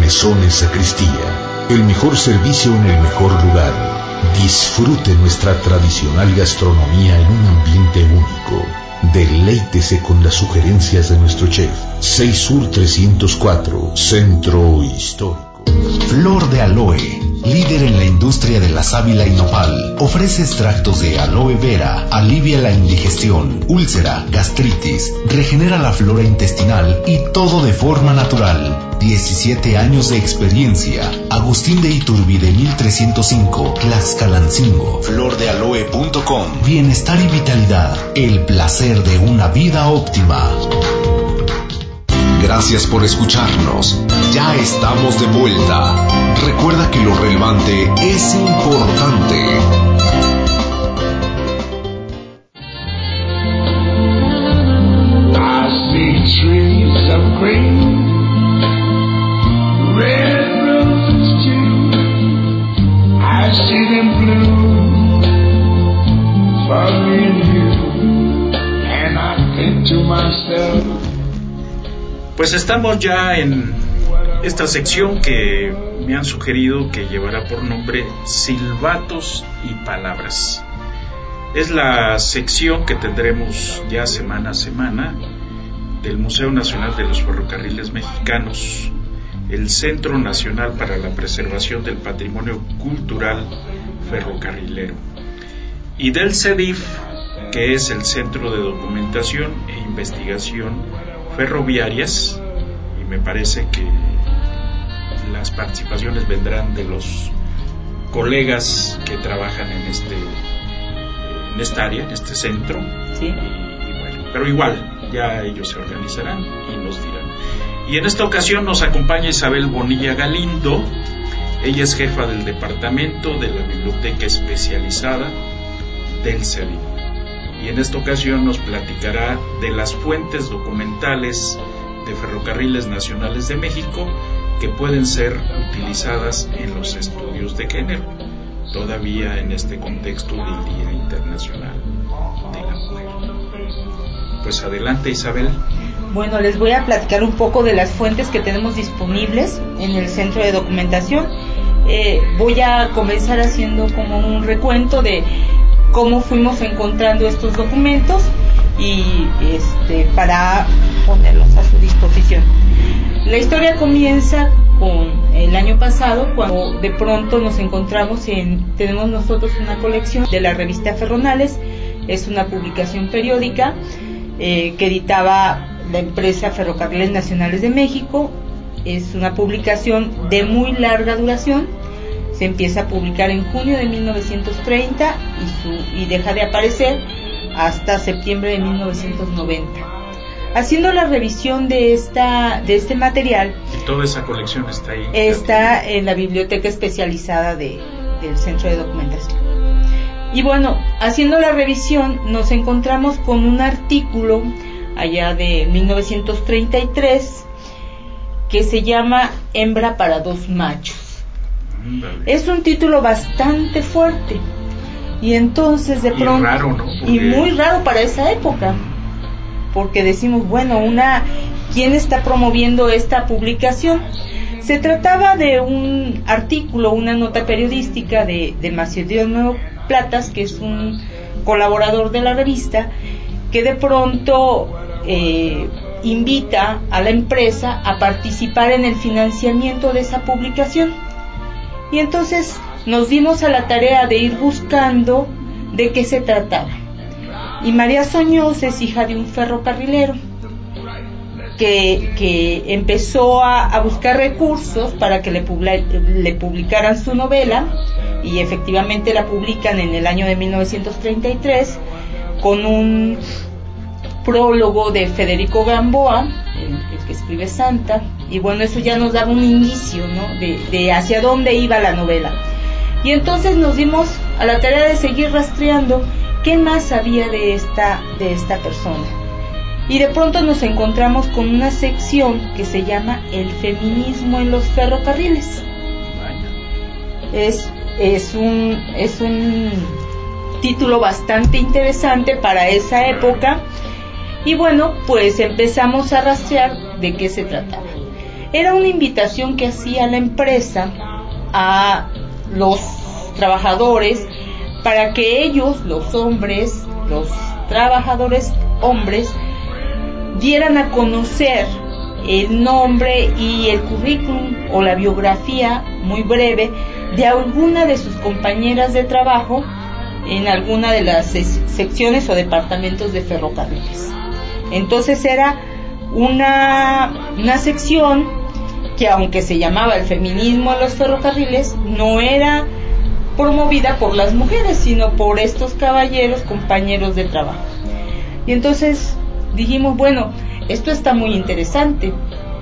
Mesones Sacristía, el mejor servicio en el mejor lugar Disfrute nuestra tradicional gastronomía en un ambiente único. Deleítese con las sugerencias de nuestro chef. 6 Sur 304, Centro Histórico. Flor de Aloe líder en la industria de la sábila y nopal, ofrece extractos de aloe vera, alivia la indigestión, úlcera, gastritis, regenera la flora intestinal y todo de forma natural. 17 años de experiencia. Agustín de Iturbide 1305, Tlaxcalancingo. Flordealoe.com. Bienestar y vitalidad. El placer de una vida óptima. Gracias por escucharnos. Ya estamos de vuelta. Recuerda que lo relevante es importante. Pues estamos ya en esta sección que me han sugerido que llevará por nombre Silbatos y Palabras. Es la sección que tendremos ya semana a semana del Museo Nacional de los Ferrocarriles Mexicanos, el Centro Nacional para la Preservación del Patrimonio Cultural Ferrocarrilero, y del CEDIF, que es el Centro de Documentación e Investigación ferroviarias y me parece que las participaciones vendrán de los colegas que trabajan en este en esta área, en este centro. Sí. pero igual, ya ellos se organizarán y nos dirán. Y en esta ocasión nos acompaña Isabel Bonilla Galindo. Ella es jefa del departamento de la Biblioteca Especializada del CEDI y en esta ocasión nos platicará de las fuentes documentales de ferrocarriles nacionales de México que pueden ser utilizadas en los estudios de género, todavía en este contexto del Día Internacional de la Mujer. Pues adelante Isabel. Bueno, les voy a platicar un poco de las fuentes que tenemos disponibles en el centro de documentación. Eh, voy a comenzar haciendo como un recuento de cómo fuimos encontrando estos documentos y este, para ponerlos a su disposición. La historia comienza con el año pasado cuando de pronto nos encontramos en tenemos nosotros una colección de la revista Ferronales es una publicación periódica eh, que editaba la empresa Ferrocarriles Nacionales de México es una publicación de muy larga duración se empieza a publicar en junio de 1930 y, su, y deja de aparecer hasta septiembre de 1990. Haciendo la revisión de esta de este material, toda esa colección está ahí. Está en la biblioteca especializada de, del Centro de Documentación. Y bueno, haciendo la revisión nos encontramos con un artículo allá de 1933 que se llama Hembra para dos machos. Es un título bastante fuerte. Y entonces de pronto... Y, muy raro para esa época. Porque decimos, bueno, una... ¿Quién está promoviendo esta publicación? Se trataba de un artículo, una nota periodística de, de Nuevo Platas, que es un colaborador de la revista, que de pronto eh, invita a la empresa a participar en el financiamiento de esa publicación. Y entonces nos dimos a la tarea de ir buscando de qué se trataba. Y María Soñós es hija de un ferrocarrilero que, empezó a, buscar recursos para que le, le publicaran su novela y efectivamente la publican en el año de 1933 con un prólogo de Federico Gamboa, el, que escribe Santa, y bueno, eso ya nos daba un inicio, ¿no? De, hacia dónde iba la novela. Y entonces nos dimos a la tarea de seguir rastreando qué más había de esta, de esta persona. Y de pronto nos encontramos con una sección que se llama El feminismo en los ferrocarriles. Es, es, un, es un título bastante interesante para esa época. Y bueno, pues empezamos a rastrear de qué se trataba. Era una invitación que hacía la empresa a los trabajadores para que ellos, los hombres, los trabajadores hombres, dieran a conocer el nombre y el currículum o la biografía muy breve de alguna de sus compañeras de trabajo en alguna de las secciones o departamentos de ferrocarriles. Entonces era una, una sección que aunque se llamaba el feminismo en los ferrocarriles, no era promovida por las mujeres, sino por estos caballeros compañeros de trabajo. Y entonces dijimos, bueno, esto está muy interesante.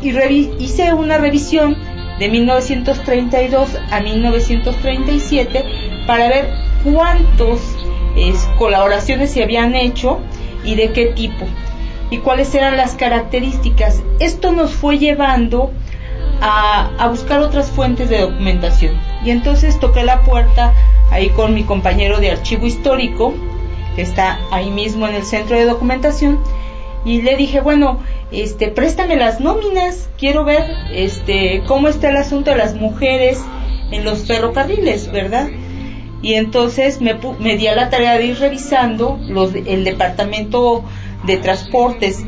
Y hice una revisión de 1932 a 1937 para ver cuántas colaboraciones se habían hecho y de qué tipo y cuáles eran las características. Esto nos fue llevando a, buscar otras fuentes de documentación. Y entonces toqué la puerta ahí con mi compañero de archivo histórico, que está ahí mismo en el centro de documentación, y le dije, bueno, este, préstame las nóminas, quiero ver este, cómo está el asunto de las mujeres en los ferrocarriles, ¿verdad? Y entonces me, me di a la tarea de ir revisando los, el departamento de transportes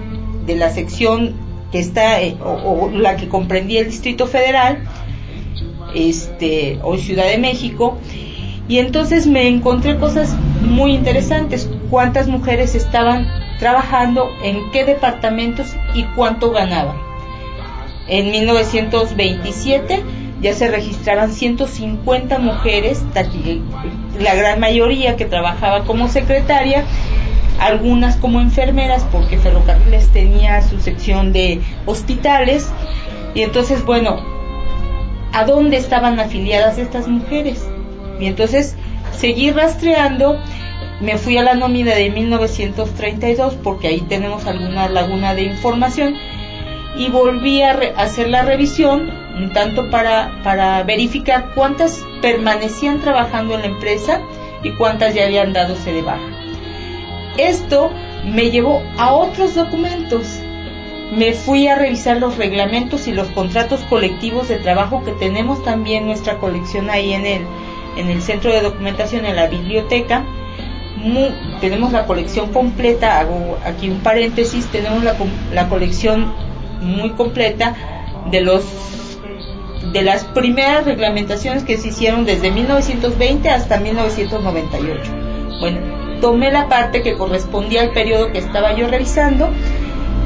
de la sección que está, eh, o, la que comprendía el Distrito Federal, este, o Ciudad de México, y entonces me encontré cosas muy interesantes, cuántas mujeres estaban trabajando, en qué departamentos y cuánto ganaban. En 1927 ya se registraban 150 mujeres, la gran mayoría que trabajaba como secretaria, algunas como enfermeras, porque Ferrocarriles tenía su sección de hospitales, y entonces, bueno, ¿a dónde estaban afiliadas estas mujeres? Y entonces seguí rastreando me fui a la nómina de 1932 porque ahí tenemos alguna laguna de información y volví a hacer la revisión un tanto para, para verificar cuántas permanecían trabajando en la empresa y cuántas ya habían dado de baja. Esto me llevó a otros documentos. Me fui a revisar los reglamentos y los contratos colectivos de trabajo que tenemos también nuestra colección ahí en el, en el centro de documentación, en la biblioteca tenemos la colección completa, hago aquí un paréntesis, tenemos la, la colección muy completa de los de las primeras reglamentaciones que se hicieron desde 1920 hasta 1998. Bueno, tomé la parte que correspondía al periodo que estaba yo revisando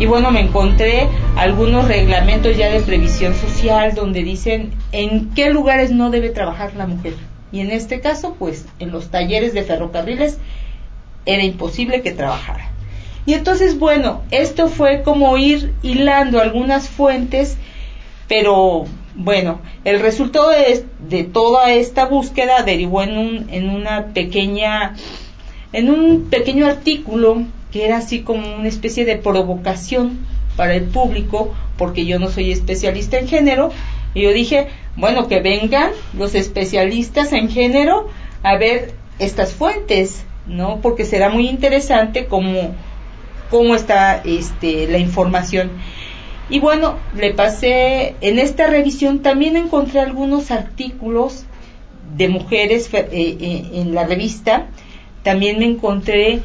y bueno, me encontré algunos reglamentos ya de previsión social donde dicen en qué lugares no debe trabajar la mujer. Y en este caso, pues en los talleres de ferrocarriles era imposible que trabajara. Y entonces, bueno, esto fue como ir hilando algunas fuentes, pero bueno, el resultado de, de toda esta búsqueda derivó en, un, en una pequeña, en un pequeño artículo que era así como una especie de provocación para el público, porque yo no soy especialista en género, y yo dije, bueno, que vengan los especialistas en género a ver estas fuentes, ¿no? Porque será muy interesante cómo, cómo está este, la información. Y bueno, le pasé, en esta revisión también encontré algunos artículos de mujeres eh, eh, en la revista, también me encontré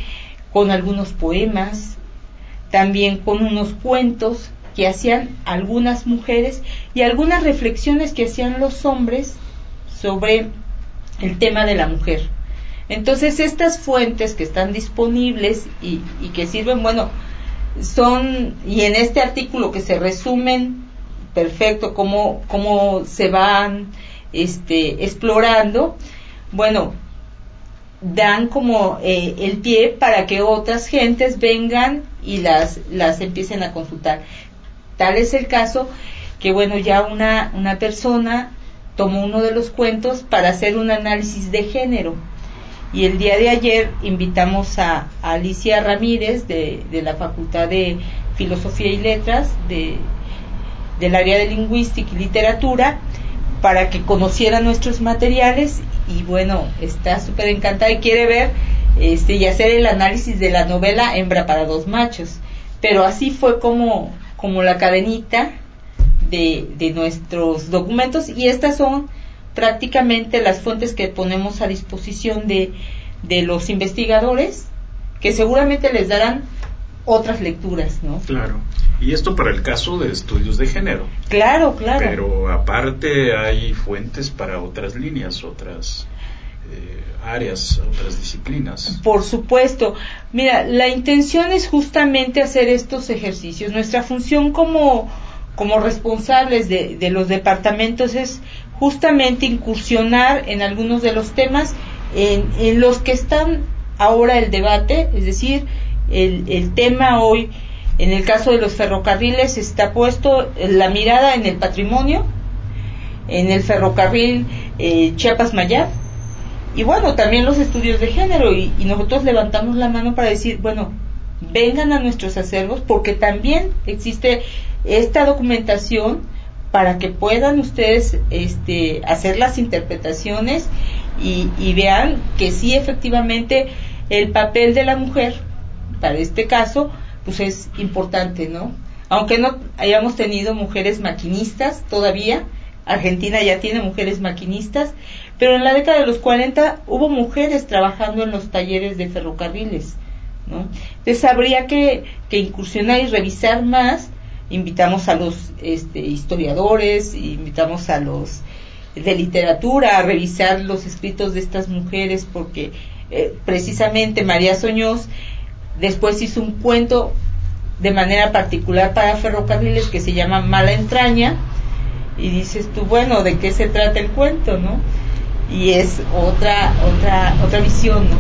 con algunos poemas, también con unos cuentos que hacían algunas mujeres y algunas reflexiones que hacían los hombres sobre el tema de la mujer. Entonces estas fuentes que están disponibles y, que sirven, bueno, son, y en este artículo que se resumen perfecto cómo, cómo se van este, explorando, bueno, dan como eh, el pie para que otras gentes vengan y las, las empiecen a consultar. Tal es el caso que, bueno, ya una, una persona tomó uno de los cuentos para hacer un análisis de género y el día de ayer invitamos a, Alicia Ramírez de, la Facultad de Filosofía y Letras de, del área de Lingüística y Literatura para que conociera nuestros materiales y bueno, está súper encantada y quiere ver este, y hacer el análisis de la novela Hembra para dos machos. Pero así fue como, como la cadenita de, de nuestros documentos y estas son prácticamente las fuentes que ponemos a disposición de, de los investigadores que seguramente les darán otras lecturas, ¿no? Claro. Y esto para el caso de estudios de género. Claro, claro. Pero aparte hay fuentes para otras líneas, otras eh, áreas, otras disciplinas. Por supuesto. Mira, la intención es justamente hacer estos ejercicios. Nuestra función como, como responsables de, de los departamentos es justamente incursionar en algunos de los temas en, en los que están ahora el debate, es decir, el, el tema hoy, en el caso de los ferrocarriles, está puesto la mirada en el patrimonio, en el ferrocarril eh, Chiapas-Mayab, y bueno, también los estudios de género, y, nosotros levantamos la mano para decir, bueno, vengan a nuestros acervos, porque también existe esta documentación para que puedan ustedes este, hacer las interpretaciones y, y, vean que sí efectivamente el papel de la mujer para este caso pues es importante no aunque no hayamos tenido mujeres maquinistas todavía Argentina ya tiene mujeres maquinistas pero en la década de los 40 hubo mujeres trabajando en los talleres de ferrocarriles ¿no? entonces habría que, que incursionar y revisar más invitamos a los este, historiadores, invitamos a los de literatura a revisar los escritos de estas mujeres porque eh, precisamente María Soñós después hizo un cuento de manera particular para ferrocarriles que se llama Mala entraña y dices tú bueno de qué se trata el cuento no y es otra otra otra visión no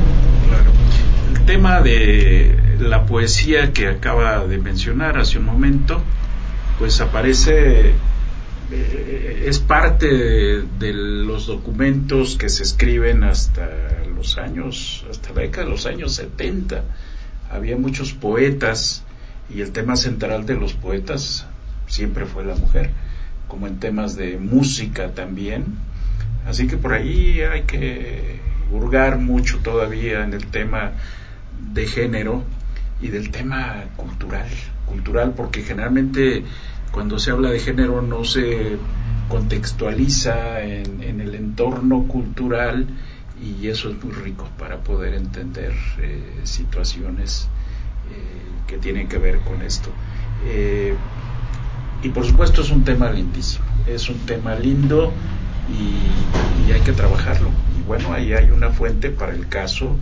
claro. El tema de la poesía que acaba de mencionar hace un momento pues aparece, eh, es parte de, los documentos que se escriben hasta los años, hasta la década de los años 70. Había muchos poetas y el tema central de los poetas siempre fue la mujer, como en temas de música también. Así que por ahí hay que hurgar mucho todavía en el tema de género y del tema cultural, cultural porque generalmente cuando se habla de género no se contextualiza en, el entorno cultural y eso es muy rico para poder entender eh, situaciones eh, que tienen que ver con esto. Eh, y por supuesto es un tema lindísimo, es un tema lindo y, y hay que trabajarlo. Y bueno, ahí hay una fuente para el caso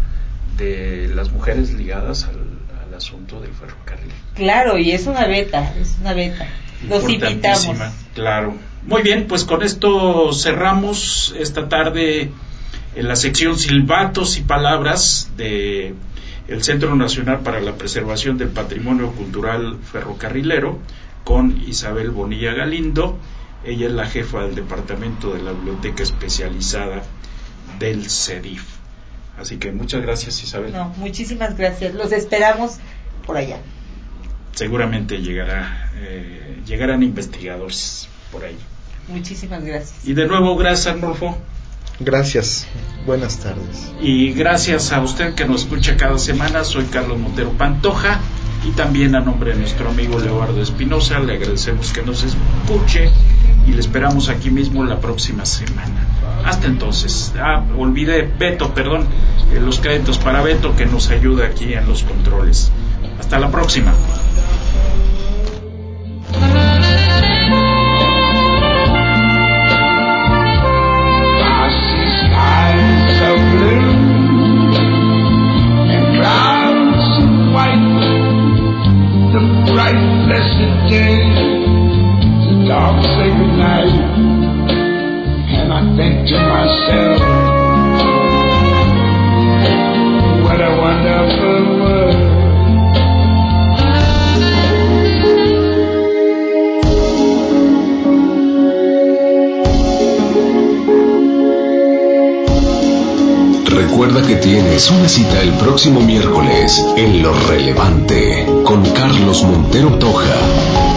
de las mujeres ligadas al, asunto del ferrocarril. Claro, y es una beta, es una beta. Los invitamos. Claro. Muy bien, pues con esto cerramos esta tarde en la sección Silbatos y Palabras de el Centro Nacional para la Preservación del Patrimonio Cultural Ferrocarrilero con Isabel Bonilla Galindo. Ella es la jefa del Departamento de la Biblioteca Especializada del CEDIF. Así que muchas gracias Isabel. No, muchísimas gracias. Los esperamos por allá. Seguramente llegará, eh, llegarán investigadores por ahí. Muchísimas gracias. Y de nuevo, gracias Arnulfo. Gracias. Buenas tardes. Y gracias a usted que nos escucha cada semana. Soy Carlos Montero Pantoja y también a nombre de nuestro amigo Leobardo Espinosa le agradecemos que nos escuche y le esperamos aquí mismo la próxima semana. Hasta entonces, ah, olvidé Beto, perdón, eh, los créditos para Beto que nos ayuda aquí en los controles. Hasta la próxima. Recuerda que tienes una cita el próximo miércoles en Lo Relevante con Carlos Montero Toja.